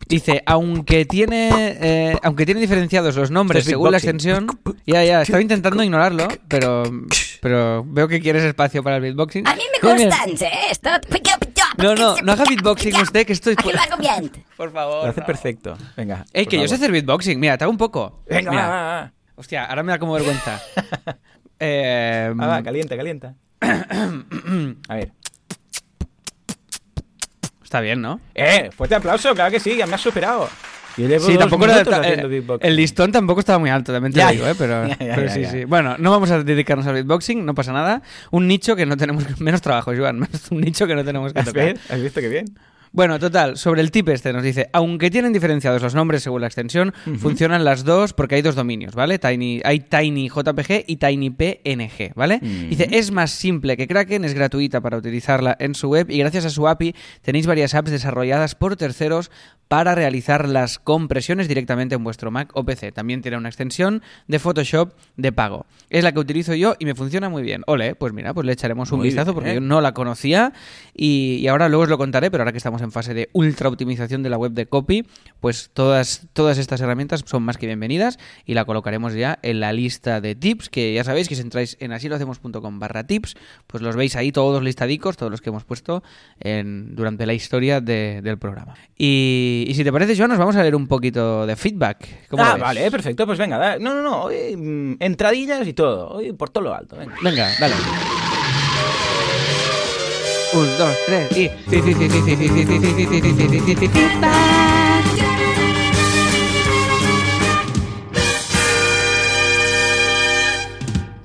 Dice, aunque tiene, eh, aunque tiene diferenciados los nombres según la extensión, ya, ya, estaba intentando ignorarlo, pero, pero veo que quieres espacio para el beatboxing. A mí me gustan, ¿eh? Esto... No, no, no haga beatboxing usted, que estoy... Bien. <laughs> Por favor. Lo hace no. perfecto. Venga. Ey, por que yo sé hacer beatboxing, mira, te hago un poco. Venga, Mira. va, va, va. Hostia, ahora me da como vergüenza. <laughs> Eh, Va, va, calienta, calienta. <coughs> A ver. está bien, ¿no? Eh, fuerte aplauso, claro que sí, ya me has superado. Sí, tampoco era eh, el listón tampoco estaba muy alto, también te Ya, digo, ¿eh? Pero, <laughs> ya, ya, pero ya, sí, sí. Bueno, no vamos a dedicarnos al beatboxing, no pasa nada. Un nicho que no tenemos, <laughs> menos trabajo, Joan, <laughs> un nicho que no tenemos que ¿Has, tocar. visto? ¿Has visto qué bien? Bueno, total, sobre el tip este nos dice, aunque tienen diferenciados los nombres según la extensión, funcionan las dos porque hay dos dominios, ¿vale? Tiny, hay TinyJPG y TinyPNG, ¿vale? Dice, es más simple que Kraken, es gratuita para utilizarla en su web y gracias a su API tenéis varias apps desarrolladas por terceros para realizar las compresiones directamente en vuestro Mac o PC. También tiene una extensión de Photoshop de pago. Es la que utilizo yo y me funciona muy bien. Ole, pues mira, pues le echaremos un Muy vistazo bien. porque yo no la conocía y, y ahora luego os lo contaré, pero ahora que estamos en fase de ultra optimización de la web de copy, pues todas, todas estas herramientas son más que bienvenidas y la colocaremos ya en la lista de tips, que ya sabéis que si entráis en asilohacemos.com barra tips, pues los veis ahí todos listadicos, todos los que hemos puesto en- durante la historia de- del programa. Y, y si te parece, Joan, nos vamos a leer un poquito de feedback. ¿Cómo lo Ah, vale, perfecto, pues venga, da- no, no, no, hoy, mm, entradillas y todo, hoy por todo lo alto, venga. Venga, dale. Sí, sí, sí, feedback.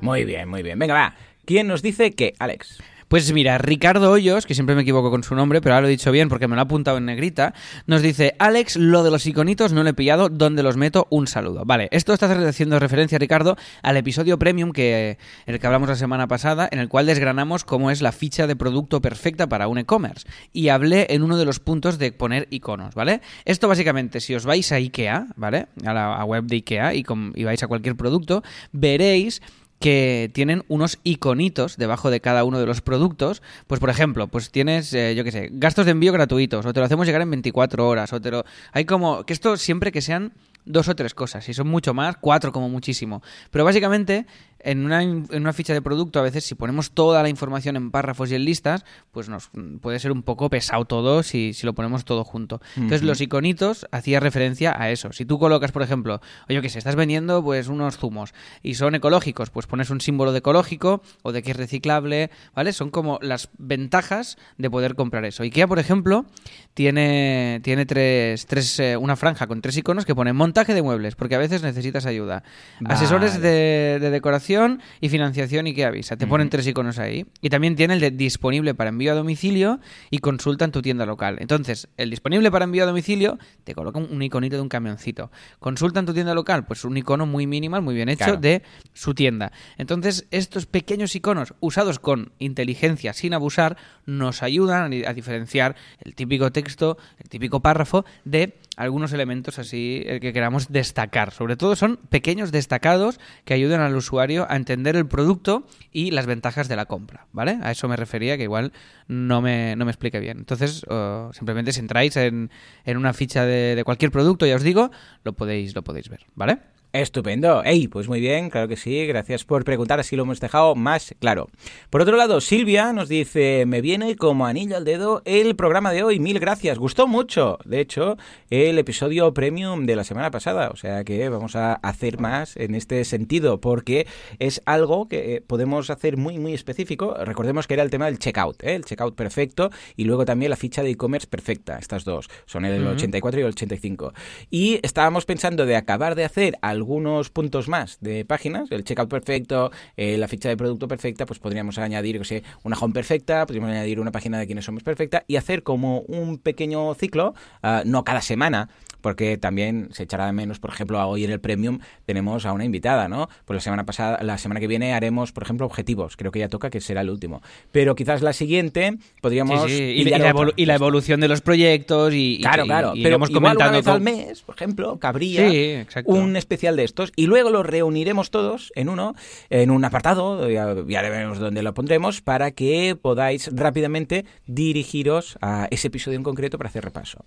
Muy bien, muy bien, venga, va. ¿Quién nos dice qué, Alex? Pues mira, Ricardo Hoyos, que siempre me equivoco con su nombre, pero ahora lo he dicho bien porque me lo ha apuntado en negrita, nos dice, Alex, lo de los iconitos no lo he pillado, ¿dónde los meto? Un saludo. Vale, esto está haciendo referencia, Ricardo, al episodio premium que, en el que hablamos la semana pasada, en el cual desgranamos cómo es la ficha de producto perfecta para un e-commerce. Y hablé en uno de los puntos de poner iconos, ¿vale? Esto básicamente, si os vais a IKEA, ¿vale? A la web de IKEA y vais a cualquier producto, veréis que tienen unos iconitos debajo de cada uno de los productos. Pues, por ejemplo, pues tienes, eh, yo qué sé, gastos de envío gratuitos, o te lo hacemos llegar en 24 horas, o te lo... Hay como... Que esto siempre que sean dos o tres cosas, si son mucho más, cuatro como muchísimo. Pero básicamente, en una, en una ficha de producto, a veces si ponemos toda la información en párrafos y en listas, pues nos puede ser un poco pesado todo si, si lo ponemos todo junto. Entonces, los iconitos hacía referencia a eso. Si tú colocas, por ejemplo, oye, que se estás vendiendo pues unos zumos y son ecológicos, pues pones un símbolo de ecológico o de que es reciclable, ¿vale? Son como las ventajas de poder comprar eso. IKEA, por ejemplo, tiene, tiene tres, tres, eh, una franja con tres iconos que pone montaje de muebles, porque a veces necesitas ayuda. Vale. Asesores de, de decoración y financiación IKEA Visa. Te ponen tres iconos ahí. Y también tiene el de disponible para envío a domicilio y consulta en tu tienda local. Entonces, el disponible para envío a domicilio te coloca un, iconito de un camioncito. Consulta en tu tienda local, pues un icono muy minimal, muy bien hecho Claro. de su tienda. Entonces, estos pequeños iconos usados con inteligencia sin abusar nos ayudan a diferenciar el típico texto, el típico párrafo de algunos elementos así eh, que queramos destacar. Sobre todo son pequeños destacados que ayudan al usuario a entender el producto y las ventajas de la compra, ¿vale? A eso me refería, que igual no me, no me expliqué bien. Entonces, simplemente si entráis en, en una ficha de, de cualquier producto, ya os digo, lo podéis, lo podéis ver, ¿vale? Estupendo. Ey, pues muy bien, claro que sí. Gracias por preguntar, así lo hemos dejado más claro. Por otro lado, Silvia nos dice, me viene como anillo al dedo el programa de hoy. Mil gracias. Gustó mucho, de hecho, el episodio premium de la semana pasada. O sea que vamos a hacer más en este sentido, porque es algo que eh, podemos hacer muy, muy específico. Recordemos que era el tema del checkout, ¿eh? el checkout perfecto y luego también la ficha de e-commerce perfecta. Estas dos son el 84 y el 85. Y estábamos pensando de acabar de hacer algún algunos puntos más de páginas, el checkout perfecto, eh, la ficha de producto perfecta, pues podríamos añadir, que sé, una home perfecta, podríamos añadir una página de quiénes somos perfecta y hacer como un pequeño ciclo, ah, no cada semana, porque también se echará de menos, por ejemplo, hoy en el Premium tenemos a una invitada, ¿no? Pues la semana pasada, la semana que viene haremos, por ejemplo, objetivos, creo que ya toca que será el último. Pero quizás la siguiente podríamos... Sí, sí, Y, pillar la y la evolución de los proyectos y, y- Claro, y- claro. y pero comentando una vez al mes, por ejemplo, cabría Sí, un especial de estos y luego los reuniremos todos en uno, en un apartado, ya, ya veremos dónde lo pondremos, para que podáis rápidamente dirigiros a ese episodio en concreto para hacer repaso.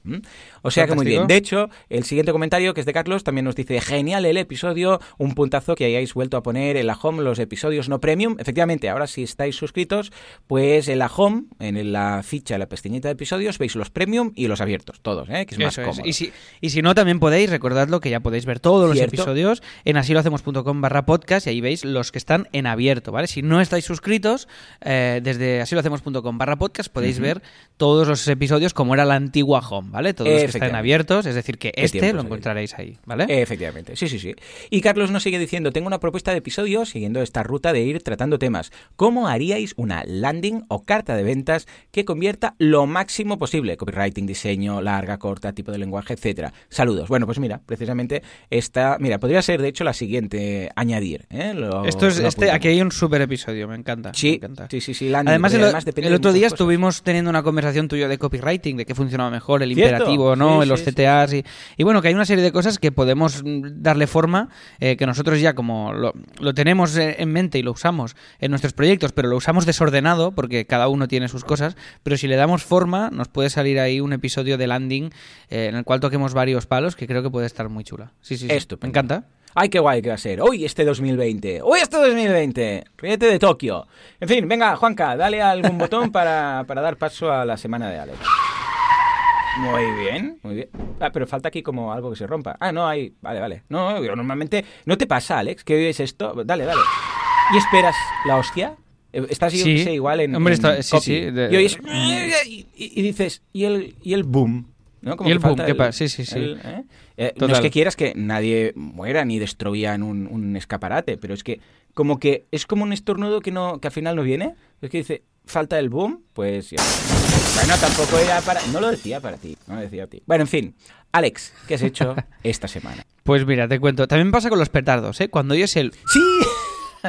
O sea que muy bien. De hecho, el siguiente comentario, que es de Carlos, también nos dice, genial el episodio, un puntazo que hayáis vuelto a poner en la home los episodios no premium. Efectivamente, ahora si estáis suscritos, pues en la home, en la ficha, en la pestañita de episodios, veis los premium y los abiertos, todos, ¿eh? que es más es. cómodo. Y, si, y si no, también podéis, recordadlo, que ya podéis ver todos los Cierto. Episodios en asilohacemos.com barra podcast y ahí veis los que están en abierto, ¿vale? Si no estáis suscritos, eh, desde asilohacemos.com barra podcast podéis ver todos los episodios como era la antigua home, ¿vale? Todos los que están abiertos, es decir, que este lo encontraréis ahí, ¿vale? Efectivamente, sí, sí, sí. Y Carlos nos sigue diciendo, tengo una propuesta de episodio siguiendo esta ruta de ir tratando temas. ¿Cómo haríais una landing o carta de ventas que convierta lo máximo posible? Copywriting, diseño, larga, corta, tipo de lenguaje, etcétera. Saludos. Bueno, pues mira, precisamente esta, mira, podría ser de hecho la siguiente añadir. ¿eh? Lo- Esto es, este, aquí hay un super episodio, me encanta. me Sí, encanta. sí, sí, sí, Además, el, además el otro día cosas. estuvimos teniendo una conversación tuya de copywriting, de qué funcionaba mejor, el ¿Cierto? imperativo, ¿no? Sí, en los sí. CTAs y, y bueno, que hay una serie de cosas que podemos mm, darle forma, eh, que nosotros ya como lo, lo tenemos eh, en mente y lo usamos en nuestros proyectos, pero lo usamos desordenado porque cada uno tiene sus cosas, pero si le damos forma, nos puede salir ahí un episodio de landing eh, en el cual toquemos varios palos que creo que puede estar muy chula. Sí, sí, sí. Estupendo. Me encanta. Ay, qué guay que va a ser. Hoy este 2020. Hoy este 2020. Ríete de Tokio. En fin, venga, Juanca, dale algún <laughs> botón para, para dar paso a la semana de Alex. Muy bien, muy bien. Ah, pero falta aquí como algo que se rompa. Ah, no, hay. Vale, vale. No, yo normalmente. ¿No te pasa, Alex? que oyes esto? Dale, dale. ¿Y esperas la hostia? Eh, Estás yo Sí. qué sé, igual en. Hombre, en está- sí, copy. sí, de- Y oyes. Y, y dices. Y el, y el boom. ¿No? Como Y que el boom, ¿qué pasa? Sí, sí, sí. el- ¿eh? Eh, no es que quieras que nadie muera ni destruyan un, un escaparate, pero es que como que es como un estornudo que no que al final no viene. Es que dice, falta el boom, pues ya. Bueno, tampoco era para... No lo decía para ti, no lo decía a ti. Bueno, en fin. Alex, ¿qué has hecho <laughs> esta semana? Pues mira, te cuento. También pasa con los petardos, ¿eh? Cuando oyes el ¡Sí! <laughs>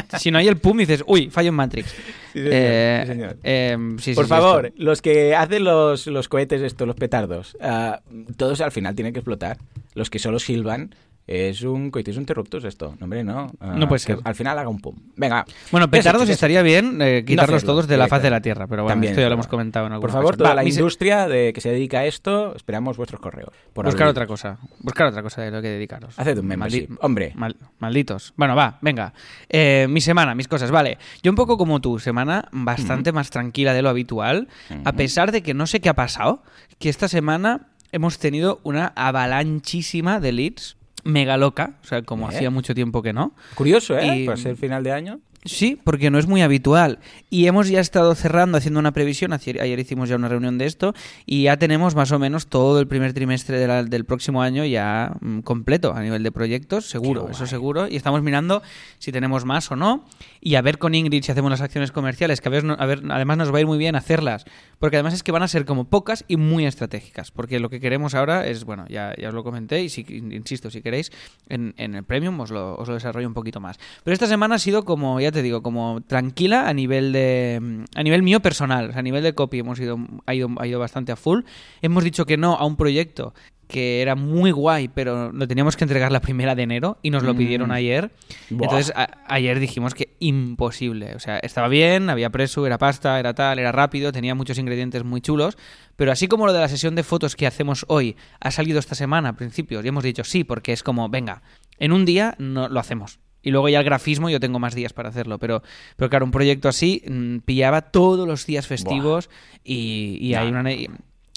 <laughs> si no hay el pum, dices, uy, fallo en Matrix. Sí, señor, Eh, sí, señor. eh, sí, sí, Por favor, esto. los que hacen los, los cohetes estos, los petardos, ah, todos al final tienen que explotar. Los que solo silban, es un coitus interruptus esto. No, hombre, no. Ah, No puede que ser. Al final haga un pum. Venga. Bueno, ¿qué has petardos estaría bien eh, quitarlos todos de la faz de la. Tierra, pero bueno, También esto es ya lo hemos comentado en Por favor, ocasión. toda Va, la se- industria de que se dedica a esto, esperamos vuestros correos. Por Buscar abrir. otra cosa. Buscar otra cosa de lo que dedicaros. Haced un membership. Hombre. mal- malditos. Bueno, va, venga. Eh, mi semana, mis cosas. Vale. Yo un poco como tú, semana bastante más tranquila de lo habitual. A pesar de que no sé qué ha pasado, que esta semana hemos tenido una avalanchísima de leads mega loca. O sea, como ¿Eh? hacía mucho tiempo que no. Curioso, ¿eh? Y- Para ser final de año. Sí, porque no es muy habitual. Y hemos ya estado cerrando, haciendo una previsión. Ayer, ayer hicimos ya una reunión de esto. Y ya tenemos más o menos todo el primer trimestre de la- del próximo año ya mm, completo a nivel de proyectos, seguro, eso seguro. Y estamos mirando si tenemos más o no. Y a ver con Ingrid si hacemos las acciones comerciales, que a ver, a ver, además nos va a ir muy bien hacerlas. Porque además es que van a ser como pocas y muy estratégicas. Porque lo que queremos ahora es, bueno, ya, ya os lo comenté. Y si, insisto, si queréis, en, en el Premium os lo, os lo desarrollo un poquito más. Pero esta semana ha sido como, ya te digo, como tranquila a nivel de a nivel mío personal, a nivel de copy hemos ido ha ido ha ido bastante a full. Hemos dicho que no a un proyecto que era muy guay, pero lo teníamos que entregar la primera de enero y nos lo Mm. pidieron ayer. Buah. Entonces ayer dijimos que imposible, o sea, estaba bien, había preso, era pasta, era tal, era rápido, tenía muchos ingredientes muy chulos, pero así como lo de la sesión de fotos que hacemos hoy ha salido esta semana a principios y hemos dicho sí, porque es como, venga, en un día no lo hacemos. Y luego ya el grafismo yo tengo más días para hacerlo, pero, pero claro, un proyecto así mm, pillaba todos los días festivos y, y hay una...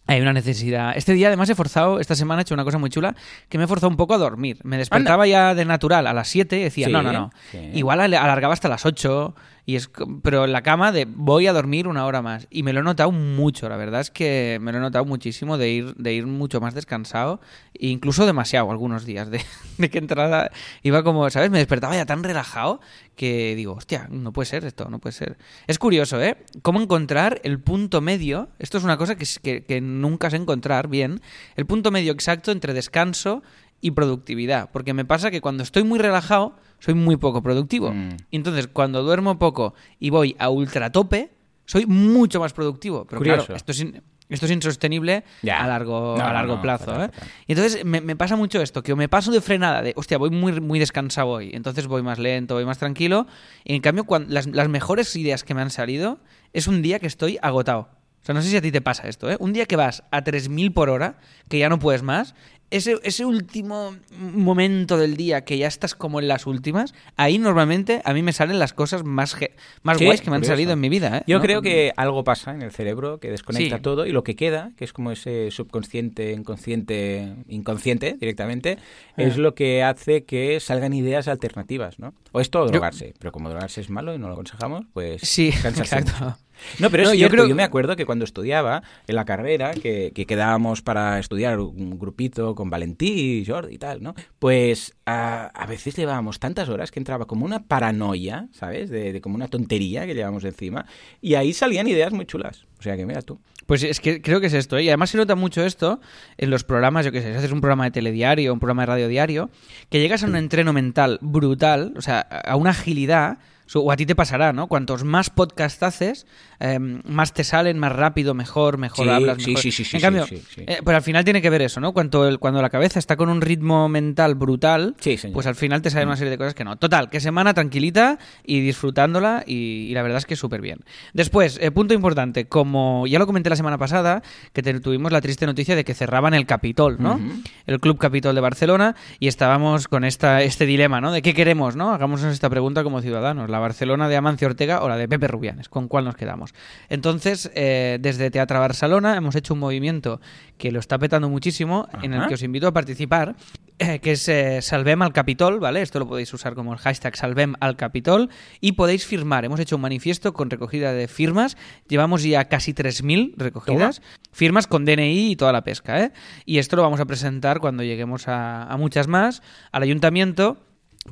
hay una necesidad. Este día además he forzado, esta semana he hecho una cosa muy chula, que me he forzado un poco a dormir. Me despertaba ya de natural a las 7 y decía, Sí, no, no, no. sí. Igual alargaba hasta las 8 Y es, pero la cama de voy a dormir una hora más. Y me lo he notado mucho, la verdad es que me lo he notado muchísimo de ir, de ir mucho más descansado, e incluso demasiado algunos días, de, <laughs> de que entrada iba como, ¿sabes? Me despertaba ya tan relajado que digo, hostia, no puede ser esto, no puede ser. Es curioso, ¿eh? Cómo encontrar el punto medio, esto es una cosa que, que, que nunca sé encontrar bien, el punto medio exacto entre descanso y productividad. Porque me pasa que cuando estoy muy relajado, soy muy poco productivo. Mm. Y entonces, cuando duermo poco y voy a ultratope, soy mucho más productivo. Pero Curioso. claro, esto es, in- esto es insostenible a largo, No, a largo no, plazo. fatal, ¿eh? Y entonces me, me pasa mucho esto, que o me paso de frenada, de, hostia, voy muy, muy descansado hoy, entonces voy más lento, voy más tranquilo. Y en cambio, las, las mejores ideas que me han salido es un día que estoy agotado. O sea, no sé si a ti te pasa esto, ¿eh? Un día que vas a 3.000 por hora, que ya no puedes más, ese, ese último momento del día que ya estás como en las últimas, ahí normalmente a mí me salen las cosas más, más Sí, guays que me han curioso. salido en mi vida, ¿eh? Yo ¿No? creo que algo pasa en el cerebro que desconecta Sí. todo y lo que queda, que es como ese subconsciente, inconsciente, inconsciente directamente, es lo que hace que salgan ideas alternativas, ¿no? O esto o Yo- drogarse, pero como drogarse es malo y no lo aconsejamos, pues Sí, <laughs> exacto. mucho. No, pero es No, yo cierto, yo, creo- me acuerdo que cuando estudiaba en la carrera, que, que quedábamos para estudiar un grupito con Valentí, Jordi y tal, ¿no? Pues a, a veces llevábamos tantas horas que entraba como una paranoia, ¿sabes? De, de como una tontería que llevábamos encima. Y ahí salían ideas muy chulas. O sea que mira tú. Pues es que creo que es esto, ¿eh? y además se nota mucho esto en los programas, yo qué sé, si haces un programa de telediario, un programa de radio diario, que llegas a un entreno mental brutal, o sea, a una agilidad, o a ti te pasará, ¿no? Cuantos más podcast haces, eh, más te salen, más rápido, mejor, mejor Sí, hablas, sí, mejor. sí, sí, sí, en sí, cambio, eh, pero al final tiene que ver eso, ¿no? Cuando, el- cuando la cabeza está con un ritmo mental brutal, pues al final te salen una serie de cosas que no. Total, que semana tranquilita y disfrutándola y, y la verdad es que súper bien. Después, eh, punto importante, como ya lo comenté la semana pasada, que tuvimos la triste noticia de que cerraban el Capitol, ¿no? El Club Capitol de Barcelona y estábamos con esta, este dilema, ¿no? De qué queremos, ¿no? Hagámonos esta pregunta como ciudadanos, la Barcelona de Amancio Ortega o la de Pepe Rubianes, ¿con cuál nos quedamos? Entonces, eh, desde Teatro Barcelona hemos hecho un movimiento que lo está petando muchísimo, en el que os invito a participar, eh, que es eh, Salvem al Capitol, ¿vale? Esto lo podéis usar como el hashtag Salvem al Capitol y podéis firmar. Hemos hecho un manifiesto con recogida de firmas, llevamos ya casi 3.000 recogidas, firmas con DNI y toda la pesca, ¿eh? Y esto lo vamos a presentar cuando lleguemos a, a muchas más, al ayuntamiento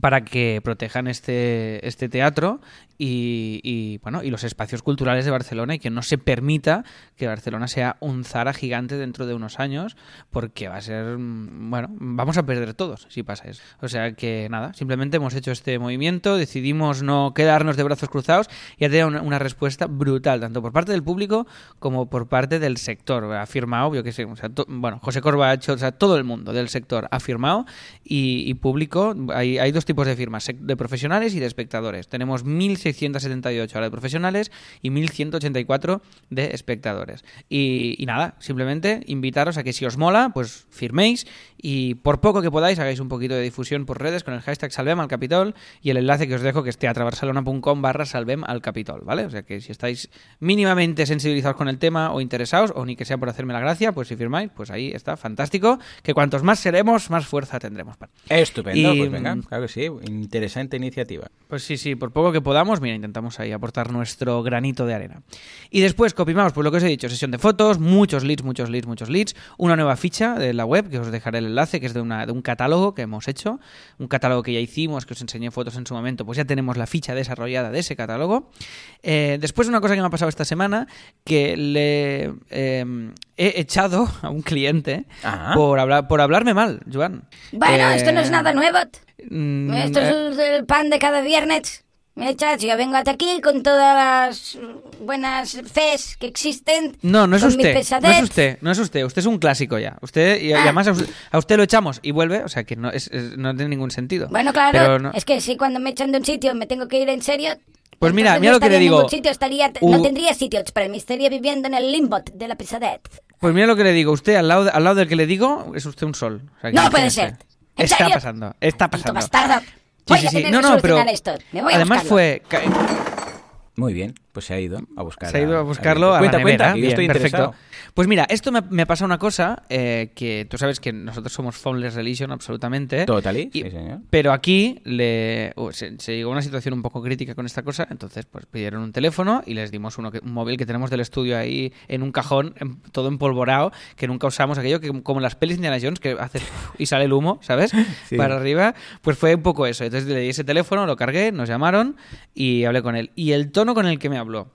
para que protejan este, este teatro y, bueno y los espacios culturales de Barcelona y que no se permita que Barcelona sea un Zara gigante dentro de unos años porque va a ser mm, bueno vamos a perder todos si pasa eso. O sea que nada simplemente hemos hecho este movimiento decidimos no quedarnos de brazos cruzados y ha tenido una, respuesta brutal tanto por parte del público como por parte del sector. Ha firmado yo que sé o sea, to- bueno José Corbacho o sea todo el mundo del sector ha firmado y, y público hay, hay dos tipos de firmas de profesionales y de espectadores. Tenemos 1678 ahora de profesionales y 1184 de espectadores. Y, y nada simplemente invitaros a que si os mola pues firméis y por poco que podáis hagáis un poquito de difusión por redes con el hashtag salvem al capitol y el enlace que os dejo que es teatrabarcelona.com barra salvem al capitol ¿vale? o sea que si estáis mínimamente sensibilizados con el tema o interesados o ni que sea por hacerme la gracia pues si firmáis pues ahí está fantástico que cuantos más seremos más fuerza tendremos Estupendo, Y, pues venga, mm, claro que sí, interesante iniciativa. Pues sí, sí, por poco que podamos, mira, intentamos ahí aportar nuestro granito de arena. Y después, copimamos, pues lo que os he dicho, sesión de fotos, muchos leads, muchos leads, muchos leads, una nueva ficha de la web, que os dejaré el enlace, que es de, una, de un catálogo que hemos hecho, un catálogo que ya hicimos, que os enseñé fotos en su momento, pues ya tenemos la ficha desarrollada de ese catálogo. Eh, después, una cosa que me ha pasado esta semana, que le eh, he echado a un cliente Ajá. por, hablar, por hablarme mal, Joan. Bueno, Eh, esto no es nada nuevo. Mm, Esto eh, es el, el pan de cada viernes. Mira, chacho, yo vengo hasta aquí con todas las buenas fes que existen. No, no es usted. No es usted, no es usted. Usted es un clásico ya. Usted, y, Ah. además a usted, a usted lo echamos y vuelve, o sea que no, es, es- no tiene ningún sentido. Bueno, claro, no- es que si cuando me echan de un sitio me tengo que ir en serio. Pues mira, mira no lo que le digo. ningún sitio, estaría. No tendría sitio para mí, estaría viviendo en el limbo de la pesadez. Pues mira lo que le digo. Usted, al lado, al lado del que le digo, es usted un sol. O sea que No puede ser. ¿En Está serio? pasando, está Maldito pasando. bastardo. Sí, Voy sí, a sí. tener No, que no, pero solucionar esto. Me voy a además fue ca- Muy bien. Pues se ha ido a buscar. Se ha ido a buscarlo a, cuenta, la nevera. cuenta, que yo Bien, estoy interesado. perfecto. Pues mira, esto me, me pasa una cosa eh, que tú sabes que nosotros somos Phoneless Religion absolutamente. Totally, Y- sí, señor. Pero aquí le, uh, se, se llegó a una situación un poco crítica con esta cosa, entonces pues pidieron un teléfono y les dimos uno que- un móvil que tenemos del estudio ahí en un cajón, en- todo empolvorado, que nunca usamos aquello que como las pelis de Indiana Jones que hace y sale el humo, ¿sabes? <laughs> Sí. Para arriba, pues fue un poco eso. Entonces le di ese teléfono, lo cargué, nos llamaron y hablé con él. Y el tono con el que me habló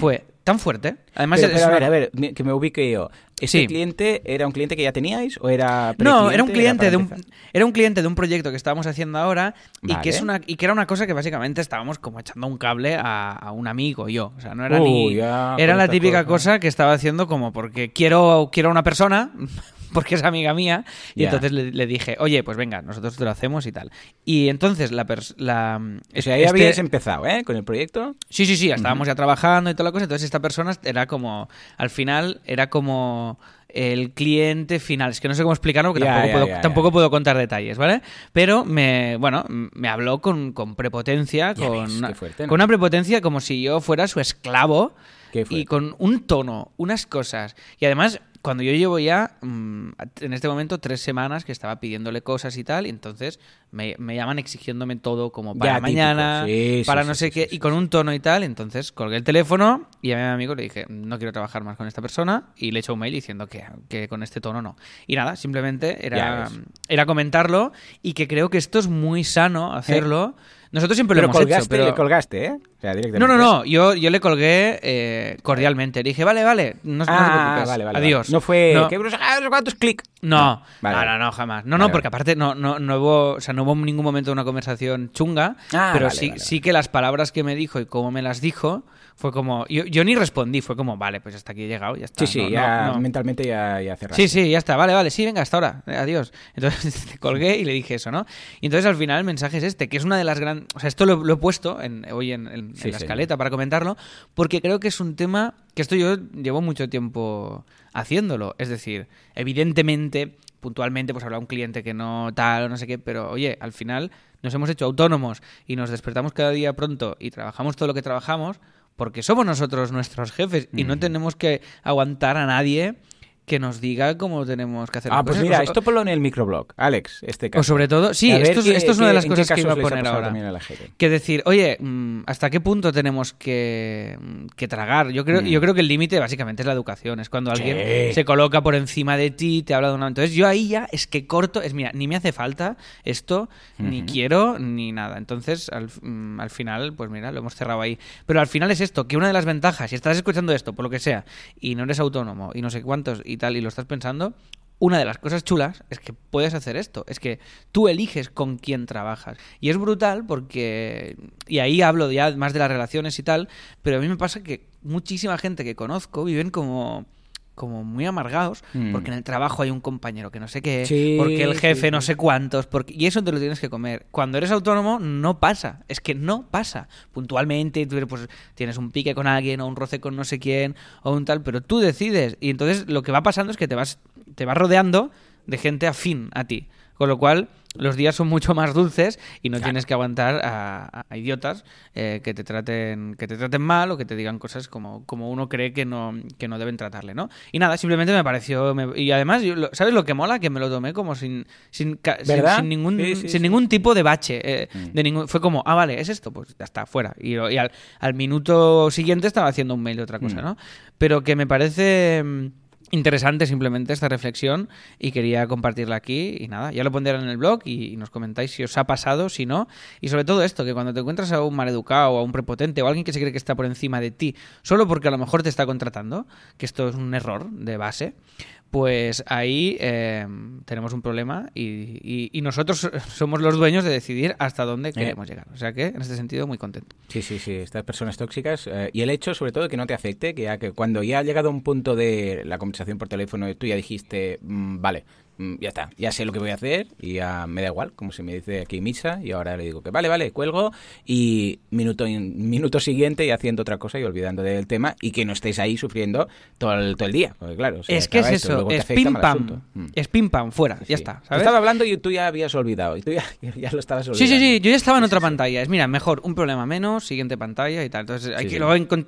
fue tan fuerte. Además, Hmm. Pero, a ver, a ver, que me ubique yo. ¿Ese Sí. cliente era un cliente que ya teníais o era No, era un cliente para de un era un cliente de un proyecto que estábamos haciendo ahora y que es una y que era una cosa que básicamente estábamos como echando un cable a, a un amigo yo, o sea, no era ni ya, era la típica cosas. cosa que estaba haciendo como porque quiero quiero a una persona <laughs> porque es amiga mía y entonces le, le dije, "Oye, pues venga, nosotros te lo hacemos y tal." Y entonces la la O sea, ya este- habíais empezado, ¿eh? Con el proyecto. Sí, sí, sí, estábamos ya trabajando y toda la cosa. Entonces esta persona era como, al final era como el cliente final. Es que no sé cómo explicarlo porque tampoco, puedo, tampoco puedo contar detalles, ¿vale? Pero me, bueno, me habló con, con prepotencia, con, ves, una, fuerte, ¿no? con una prepotencia como si yo fuera su esclavo y con un tono, unas cosas. Y además, cuando yo llevo ya, mm, en este momento, tres semanas que estaba pidiéndole cosas y tal, y entonces me, me llaman exigiéndome todo como para Ya, mañana, Sí, para sí, no sé qué, y con un tono y tal, entonces colgué el teléfono y a mi amigo le dije, no quiero trabajar más con esta persona, y le eché un mail diciendo que, que con este tono no. Y nada, simplemente era, era comentarlo y que creo que esto es muy sano hacerlo. Nosotros siempre lo hemos colgaste, hecho, pero... le colgaste, ¿eh? O sea, directamente. No, no, no, yo, yo le colgué eh, cordialmente. Le dije, vale, vale, no, no te Ah, preocupes. vale, vale. Adiós. vale. No fue. No, ¿Qué brujas? Ah, cuántos clic. no, no, no, no, jamás. No, no, porque aparte no, no, no, hubo, o sea, no hubo ningún momento de una conversación chunga, Ah, pero sí, sí que las palabras que me dijo y cómo me las dijo, fue como... Yo, yo ni respondí, fue como, vale, pues hasta aquí he llegado, ya está. Sí, sí, no, ya no, no. mentalmente ya, ya cerraste. Sí, sí, ya está. Vale, vale, sí, venga, hasta ahora. Eh, Adiós. <laughs> Entonces te colgué y le dije eso, ¿no? Y entonces al final el mensaje es este, que es una de las grandes... O sea, esto lo, lo he puesto en- hoy en, en- en Sí, la sí. escaleta para comentarlo, porque creo que es un tema que esto yo llevo mucho tiempo haciéndolo. Es decir, evidentemente, puntualmente, pues habrá un cliente que no tal o no sé qué, pero oye, al final nos hemos hecho autónomos y nos despertamos cada día pronto y trabajamos todo lo que trabajamos porque somos nosotros nuestros jefes y no tenemos que aguantar a nadie que nos diga cómo tenemos que hacer Ah, las pues cosas. mira, O- esto ponlo en el microblog, Alex, este caso. o sobre todo, sí, esto, es- qué- esto es una de las cosas que iba a poner ahora. a la. Que decir, oye, mm, ¿hasta qué punto tenemos que, mm, que tragar? Yo creo, Mm. yo creo que el límite básicamente es la educación. Es cuando alguien Sí. se coloca por encima de ti, te habla de una... Entonces yo ahí ya es que corto, es mira, ni me hace falta esto, ni quiero, ni nada. Entonces al, mm, al final, pues mira, lo hemos cerrado ahí. Pero al final es esto, que una de las ventajas, si estás escuchando esto, por lo que sea, y no eres autónomo, y no sé cuántos, y tal, y lo estás pensando... Una de las cosas chulas es que puedes hacer esto, es que tú eliges con quién trabajas. Y es brutal porque, y ahí hablo ya más de las relaciones y tal, pero a mí me pasa que muchísima gente que conozco viven como como muy amargados Mm. porque en el trabajo hay un compañero que no sé qué, Sí, porque el sí, jefe no sé cuántos, porque y eso te lo tienes que comer. Cuando eres autónomo no pasa, es que no pasa. Puntualmente tú pues tienes un pique con alguien o un roce con no sé quién o un tal, pero tú decides y entonces lo que va pasando es que te vas te vas rodeando de gente afín a ti. Con lo cual, los días son mucho más dulces y no tienes que aguantar a, a idiotas eh, que te traten que te traten mal o que te digan cosas como, como uno cree que no, que no deben tratarle, ¿no? Y nada, simplemente me pareció... me- y además, yo lo- ¿sabes lo que mola? Que me lo tomé como sin, sin, sin- ningún, Sí, sí, sin ningún tipo de bache. eh, Mm. de ningún, fue como, ah, vale, es esto, pues ya está, fuera. Y, y al, al minuto siguiente estaba haciendo un mail de otra cosa, Mm. ¿no? Pero que me parece... Interesante simplemente esta reflexión y quería compartirla aquí y nada, ya lo pondré en el blog y, nos comentáis si os ha pasado, si no, y sobre todo esto, que cuando te encuentras a un maleducado a un prepotente o a alguien que se cree que está por encima de ti, solo porque a lo mejor te está contratando, que esto es un error de base, pues ahí eh, tenemos un problema y, y- y nosotros <laughs> somos los dueños de decidir hasta dónde queremos llegar. O sea que en este sentido muy contento. Sí, sí, sí, estas personas tóxicas eh, y el hecho sobre todo de que no te afecte, que ya que cuando ya ha llegado un punto de la conversación por teléfono tú ya dijiste, mm, vale, ya está, ya sé lo que voy a hacer y ya me da igual, como se me dice aquí misa, y ahora le digo que vale, vale, cuelgo y minuto, minuto siguiente y haciendo otra cosa y olvidando del tema y que no estéis ahí sufriendo todo el, todo el día, porque claro, se Es que es esto, eso, es pim pam. Mm. Es pim pam, fuera, ya Sí. está. Te ¿sabes? Estaba hablando y tú ya habías olvidado, y tú ya, <laughs> ya lo estabas Sí, olvidando. sí, sí, yo ya estaba en Sí, otra sí, sí. pantalla. Es, mira, mejor un problema menos, siguiente pantalla y tal. Entonces, hay Sí, sí.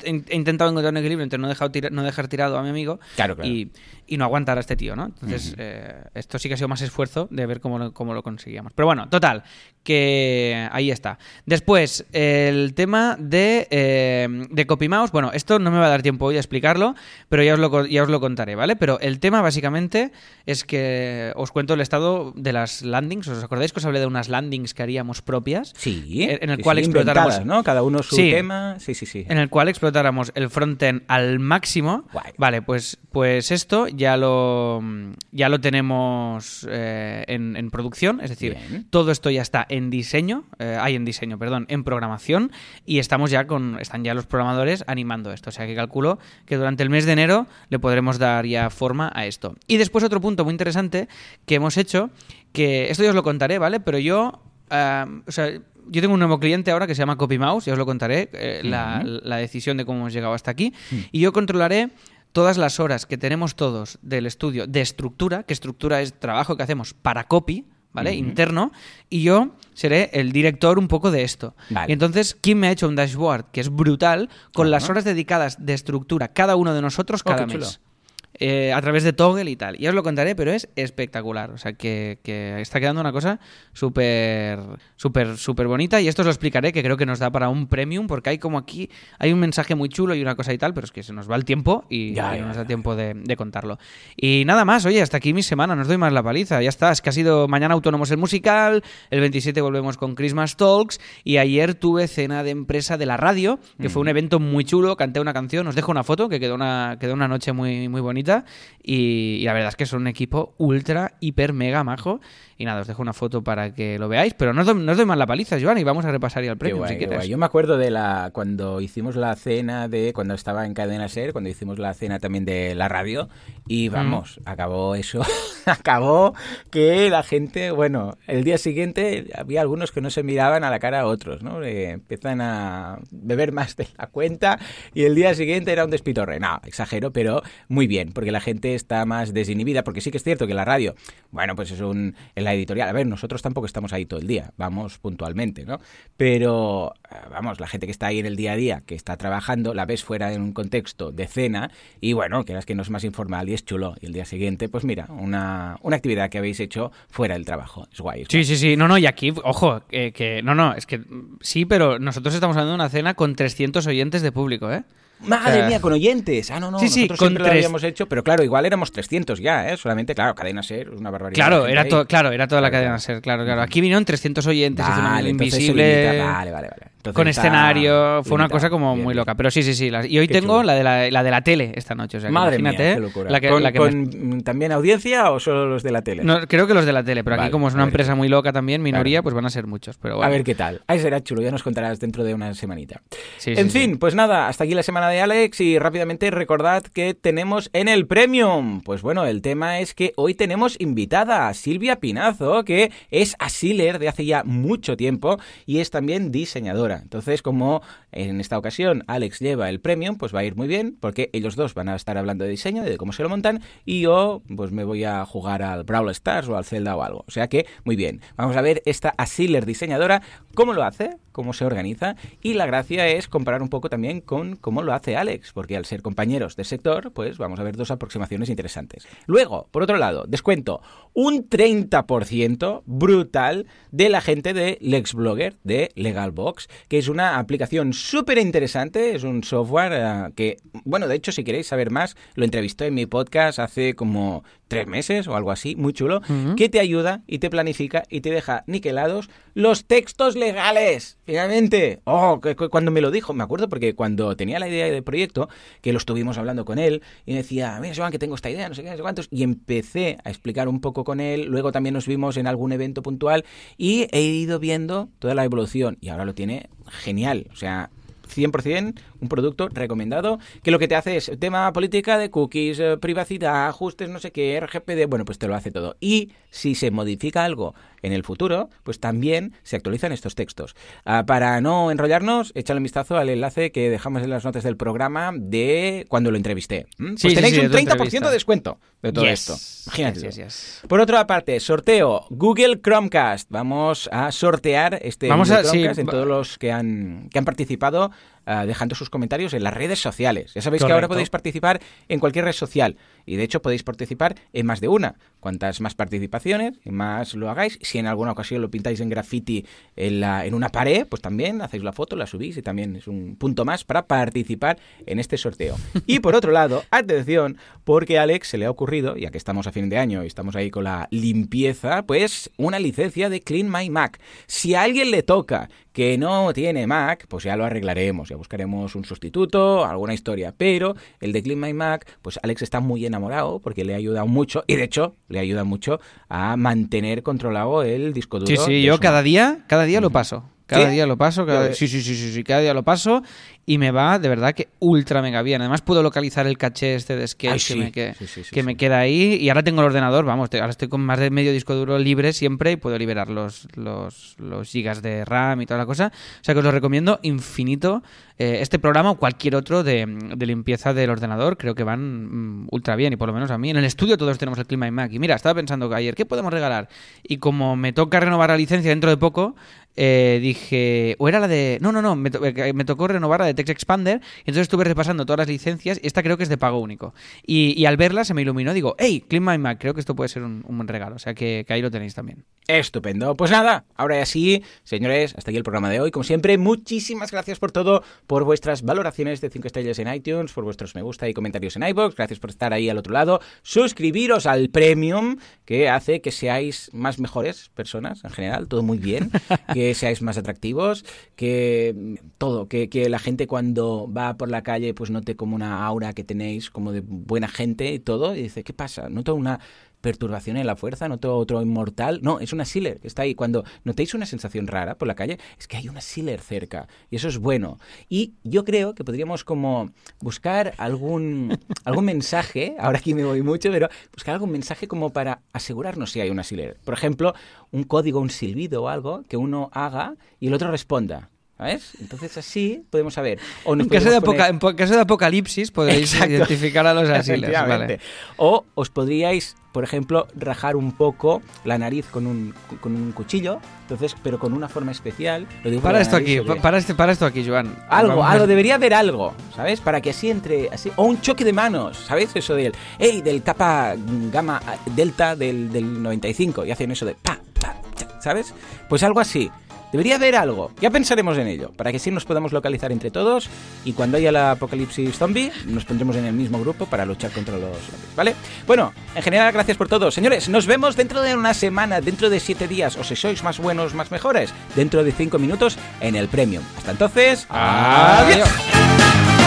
he, intentado encontrar un equilibrio entre no dejar, tira- no dejar tirado a mi amigo Claro, claro. Y, y no aguantar a este tío, ¿no? Entonces, eh, esto sí que ha sido más esfuerzo de ver cómo lo, cómo lo conseguíamos. Pero bueno, total, que ahí está. Después, el tema de, eh, de CopyMouse. Bueno, esto no me va a dar tiempo hoy a explicarlo, pero ya os, lo, ya os lo contaré, ¿vale? Pero el tema básicamente es que os cuento el estado de las landings. ¿Os acordáis que os hablé de unas landings que haríamos propias? Sí, En- el cual sí, explotáramos- ¿no? Cada uno su Sí. tema. Sí, sí, sí. en el cual explotáramos el frontend al máximo. Guay. Vale, pues, pues esto ya lo, ya lo tenemos eh, en, en producción, es decir, Bien. todo esto ya está en diseño, eh, hay en diseño, perdón, en programación y estamos ya con, están ya los programadores animando esto, o sea que calculo que durante el mes de enero le podremos dar ya forma a esto. Y después otro punto muy interesante que hemos hecho, que esto ya os lo contaré, ¿vale? Pero yo, o sea, yo tengo un nuevo cliente ahora que se llama CopyMouse, ya os lo contaré, eh, la, la decisión de cómo hemos llegado hasta aquí. Y yo controlaré todas las horas que tenemos todos del estudio de estructura, que estructura es trabajo que hacemos para copy, ¿vale? Interno, y yo seré el director un poco de esto. Vale. Y entonces, Kim me ha hecho un dashboard que es brutal, con las horas dedicadas de estructura, cada uno de nosotros, Oh, cada qué chulo. Eh, a través de Toggle y tal. Ya os lo contaré, pero es espectacular. O sea, que, que está quedando una cosa súper, súper, súper bonita. Y esto os lo explicaré, que creo que nos da para un premium, porque hay como aquí, hay un mensaje muy chulo y una cosa y tal, pero es que se nos va el tiempo y, Ya, no nos da tiempo de, de contarlo. Y nada más, oye, hasta aquí mi semana, no os doy más la paliza. Ya está, es que ha sido mañana autónomos el musical, el 27 volvemos con Christmas Talks y ayer tuve cena de empresa de la radio, que fue un evento muy chulo, canté una canción, os dejo una foto, que quedó una, quedó una noche muy, muy bonita y, y la verdad es que son un equipo ultra, hiper, mega majo y nada, os dejo una foto para que lo veáis, pero no os doy, no os doy más la paliza, Joan, y vamos a repasar ya el premio si quieres. Yo me acuerdo de la cuando hicimos la cena de cuando estaba en Cadena Ser, cuando hicimos la cena también de la radio y Mm. vamos, acabó eso, <laughs> acabó que la gente, bueno, el día siguiente había algunos que no se miraban a la cara a otros, ¿no? Eh, empiezan a beber más de la cuenta y el día siguiente era un despitorre. No, exagero, pero muy bien, porque la gente está más desinhibida, porque sí que es cierto que la radio, bueno, pues es un la editorial, a ver, nosotros tampoco estamos ahí todo el día, vamos puntualmente, ¿no? Pero eh, vamos, la gente que está ahí en el día a día, que está trabajando, la ves fuera en un contexto de cena y bueno, que es que no es más informal y es chulo. Y el día siguiente, pues mira, una, una actividad que habéis hecho fuera del trabajo. Es guay. es Sí, sí, sí. No, no, y aquí, ojo, eh, que no, no, es que sí, pero nosotros estamos hablando de una cena con 300 oyentes de público, ¿eh? Madre mía, con oyentes. Ah, no, no. sí, sí, nosotros con siempre lo tres- habíamos hecho, pero claro, igual éramos 300 ya, ¿eh? Solamente, claro, cadena ser, una barbaridad. Claro, era todo, claro, era toda la cadena ser, claro, claro. Aquí vinieron 300 oyentes, hizo una Vale, invisible. limita, Vale, vale, vale. Entonces con está escenario, fue una cosa como Bien, muy loca. Pero sí, sí, sí. y hoy tengo chulo. la de la, la de la tele esta noche. O sea, que Madre imagínate, mía, ¿eh? qué locura. La que, ¿Con, la que con, me- también audiencia o solo los de la tele? no, creo que los de la tele, pero aquí como es una empresa muy loca también, minoría, Claro. pues van a ser muchos. Pero A ver qué tal. Ahí será chulo, ya nos contarás dentro de una semanita. Sí, en sí, fin, sí. pues nada, hasta aquí la semana de Alex y rápidamente recordad que tenemos en el Premium. Pues bueno, el tema es que hoy tenemos invitada a Silvia Pinazo, que es asiler de hace ya mucho tiempo y es también diseñadora. Entonces, como en esta ocasión Alex lleva el Premium, pues va a ir muy bien porque ellos dos van a estar hablando de diseño, de cómo se lo montan y yo pues me voy a jugar al Brawl Stars o al Zelda o algo. O sea que, muy bien. Vamos a ver esta asiler diseñadora, cómo lo hace, cómo se organiza y la gracia es comparar un poco también con cómo lo hace Alex, porque al ser compañeros de sector, pues vamos a ver dos aproximaciones interesantes. Luego, por otro lado, descuento un 30% brutal de la gente de LexBlogger, de Legalbox, que es una aplicación súper interesante, es un software eh, que, bueno, de hecho, si queréis saber más, lo entrevisté en mi podcast hace como tres meses o algo así, muy chulo, que te ayuda y te planifica y te deja niquelados los textos legales. Finalmente, oh, que- que cuando me lo dijo, me acuerdo porque cuando tenía la idea del proyecto, que lo estuvimos hablando con él, y me decía, mira, Joan, que tengo esta idea, no sé qué, no sé cuántos, y empecé a explicar un poco con él, luego también nos vimos en algún evento puntual y he ido viendo toda la evolución y ahora lo tiene genial, o sea, 100% un producto recomendado que lo que te hace es tema política de cookies, eh, privacidad, ajustes, no sé qué, RGPD, bueno, pues te lo hace todo. Y si se modifica algo en el futuro, pues también se actualizan estos textos. Ah, para no enrollarnos, échale un vistazo al enlace que dejamos en las notas del programa de cuando lo entrevisté. ¿Mm? Pues Sí, sí, tenéis sí, de un tu 30% de descuento de todo Yes. esto. Imagínate. Yes, yes, yes. Por otra parte, sorteo Google Chromecast. Vamos a sortear este Vamos Google a- sí, Chromecast en todos los que han, que han participado ah, dejando sus comentarios en las redes sociales. Ya sabéis que ahora podéis participar en cualquier red social y de hecho podéis participar en más de una. Cuantas más participaciones, más lo hagáis. Si en alguna ocasión lo pintáis en graffiti en, la, en una pared, pues también hacéis la foto, la subís y también es un punto más para participar en este sorteo. Y por otro lado, <laughs> atención, porque a Alex se le ha ocurrido, ya que estamos a fin de año y estamos ahí con la limpieza, pues una licencia de Clean My Mac. Si a alguien le toca que no tiene Mac, pues ya lo arreglaremos, ya buscaremos un sustituto, alguna historia. Pero el de Clean My Mac, pues Alex está muy enamorado porque le ha ayudado mucho y de hecho le ayuda mucho a mantener controlado el disco duro. Sí, sí, yo su cada día, cada día lo paso. Cada día lo paso, cada- ves. sí, sí, sí, sí, sí, cada día lo paso y me va de verdad que ultra mega bien. Además puedo localizar el caché este de sketch Ay, que, me, que, Sí, me queda ahí y ahora tengo el ordenador, vamos, te- ahora estoy con más de medio disco duro libre siempre y puedo liberar los, los, los gigas de RAM y toda la cosa. O sea que os lo recomiendo infinito eh, este programa o cualquier otro de, de limpieza del ordenador, creo que van mm, ultra bien y por lo menos a mí. En el estudio todos tenemos el Clima Mac y mira, estaba pensando que ayer, ¿qué podemos regalar? Y como me toca renovar la licencia dentro de poco, eh, dije, o era la de... No, no, no, me, to- eh, me tocó renovar la de Text Expander, y entonces estuve repasando todas las licencias, y esta creo que es de pago único. Y, y al verla se me iluminó, digo, hey, Clean My Mac, creo que esto puede ser un, un buen regalo, o sea que, que ahí lo tenéis también. Estupendo. Pues nada, ahora ya sí, señores, hasta aquí el programa de hoy. Como siempre, muchísimas gracias por todo, por vuestras valoraciones de 5 estrellas en iTunes, por vuestros me gusta y comentarios en iVoox. Gracias por estar ahí al otro lado. Suscribiros al Premium, que hace que seáis más mejores personas en general, todo muy bien, que <laughs> seáis más atractivos, que todo, que, que la gente cuando va por la calle pues note como una aura que tenéis como de buena gente y todo, y dice, ¿qué pasa? Noto una perturbación en la fuerza, noto otro inmortal. No, es una Sealer que está ahí. Cuando notéis una sensación rara por la calle, es que hay una Sealer cerca. Y eso es bueno. Y yo creo que podríamos como buscar algún, <laughs> algún mensaje, ahora aquí me voy mucho, pero buscar algún mensaje como para asegurarnos si hay una Sealer. Por ejemplo, un código, un silbido o algo que uno haga y el otro responda. ¿Sabes? Entonces así podemos saber. O nos En caso, de poner- en caso de apocalipsis podéis Exacto. identificar a los asiles. Efectivamente. Vale. O os podríais, por ejemplo, rajar un poco la nariz con un, con un cuchillo, entonces, pero con una forma especial. Lo digo porque Para esto nariz aquí, para, este, para esto aquí, Joan. Algo, Vamos algo, debería haber algo, ¿sabes? Para que así entre, así, o un choque de manos, ¿sabes? Eso del, hey, del capa mm, gamma ah, delta del, del 95, y hacen eso de pa, pa, ¿sabes? Pues algo así. Debería haber algo, ya pensaremos en ello, para que así nos podamos localizar entre todos y cuando haya la apocalipsis zombie nos pondremos en el mismo grupo para luchar contra los zombies, ¿vale? Bueno, en general gracias por todo. Señores, nos vemos dentro de una semana, dentro de siete días, o si sois más buenos, más mejores, dentro de cinco minutos en el Premium. Hasta entonces, adiós. Adiós.